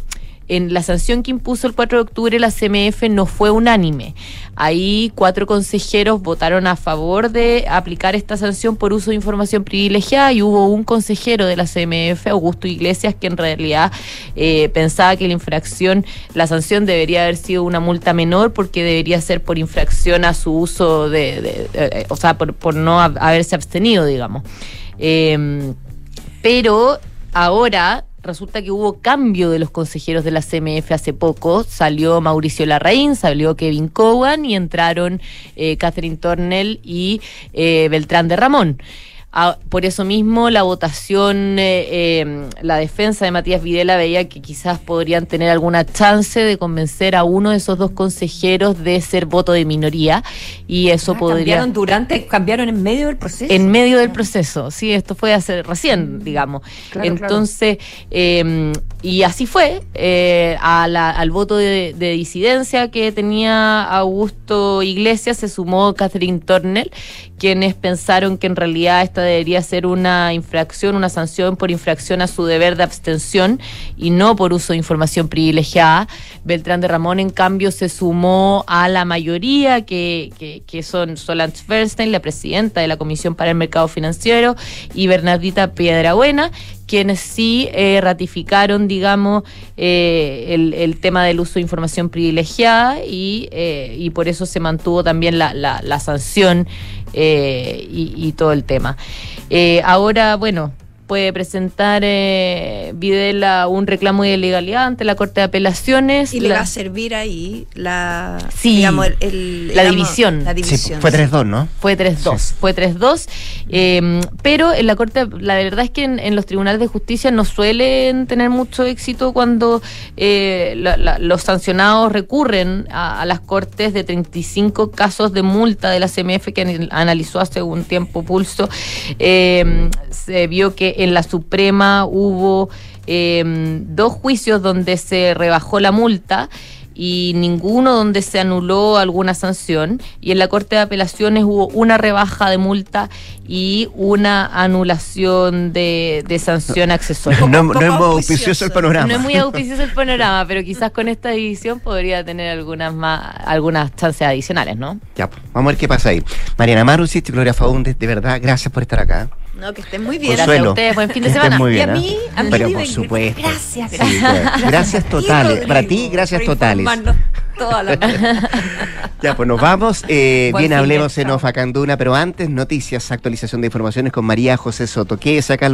en la sanción que impuso el 4 de octubre la CMF no fue unánime. Ahí cuatro consejeros votaron a favor de aplicar esta sanción por uso de información privilegiada y hubo un consejero de la CMF, Augusto Iglesias, que en realidad eh, pensaba que la infracción, la sanción debería haber sido una multa menor porque debería ser por infracción a su uso de, eh, o sea, por, no haberse abstenido, digamos. Em, pero ahora resulta que hubo cambio de los consejeros de la CMF hace poco. Salió Mauricio Larraín, salió Kevin Cowan y entraron eh, Catherine Tornell y eh, Beltrán de Ramón. Ah, por eso mismo la votación, eh, em, la defensa de Matías Videla veía que quizás podrían tener alguna chance de convencer a uno de esos dos consejeros de ser voto de minoría y eso ah, podría... ¿Cambiaron durante, cambiaron en medio del proceso? En medio del proceso, sí, esto fue hace recién, mm, digamos. Entonces, em, y así fue, eh, al voto de, disidencia que tenía Augusto Iglesias se sumó Catherine Tornell, quienes pensaron que en realidad esta debería ser una infracción, una sanción por infracción a su deber de abstención y no por uso de información privilegiada. Beltrán de Ramón, en cambio, se sumó a la mayoría, que, que, son Solange Bernstein, la presidenta de la Comisión para el Mercado Financiero, y Bernardita Piedrabuena, quienes sí eh, ratificaron, digamos, eh, el, tema del uso de información privilegiada y, eh, y por eso se mantuvo también la, la sanción y, todo el tema. ahora, bueno, puede presentar eh, Videla un reclamo de ilegalidad ante la Corte de Apelaciones. Y le va a servir ahí la, sí, la, división. la, división. fue 3-2, ¿no? Fue 3-2, fue 3-2. Em, pero en la Corte, la verdad es que en, los tribunales de justicia no suelen tener mucho éxito cuando eh, los sancionados recurren a, las Cortes de 35 casos de multa de la CMF que analizó hace un tiempo pulso. Em, se vio que en la Suprema hubo em, dos juicios donde se rebajó la multa y ninguno donde se anuló alguna sanción. Y en la Corte de Apelaciones hubo una rebaja de multa y una anulación de, sanción accesoria. No, es muy auspicioso el panorama. No es muy auspicioso el panorama, pero quizás con esta división podría tener algunas más, algunas chances adicionales, ¿no? Ya, pues, vamos a ver qué pasa ahí. Mariana Marusi, Gloria Faundes, de verdad, gracias por estar acá. No, que estén muy bien. Gracias a ustedes, buen fin de semana. Muy bien, y a mí, a mí Pero por supuesto. Gracias, gracias. <laughs> gracias totales. Para ti, gracias totales. Toda la <laughs> ya, pues nos vamos. Eh, bien, hablemos en Ofacanduna, pero antes, noticias, actualización de informaciones con María José Soto. ¿Qué es acá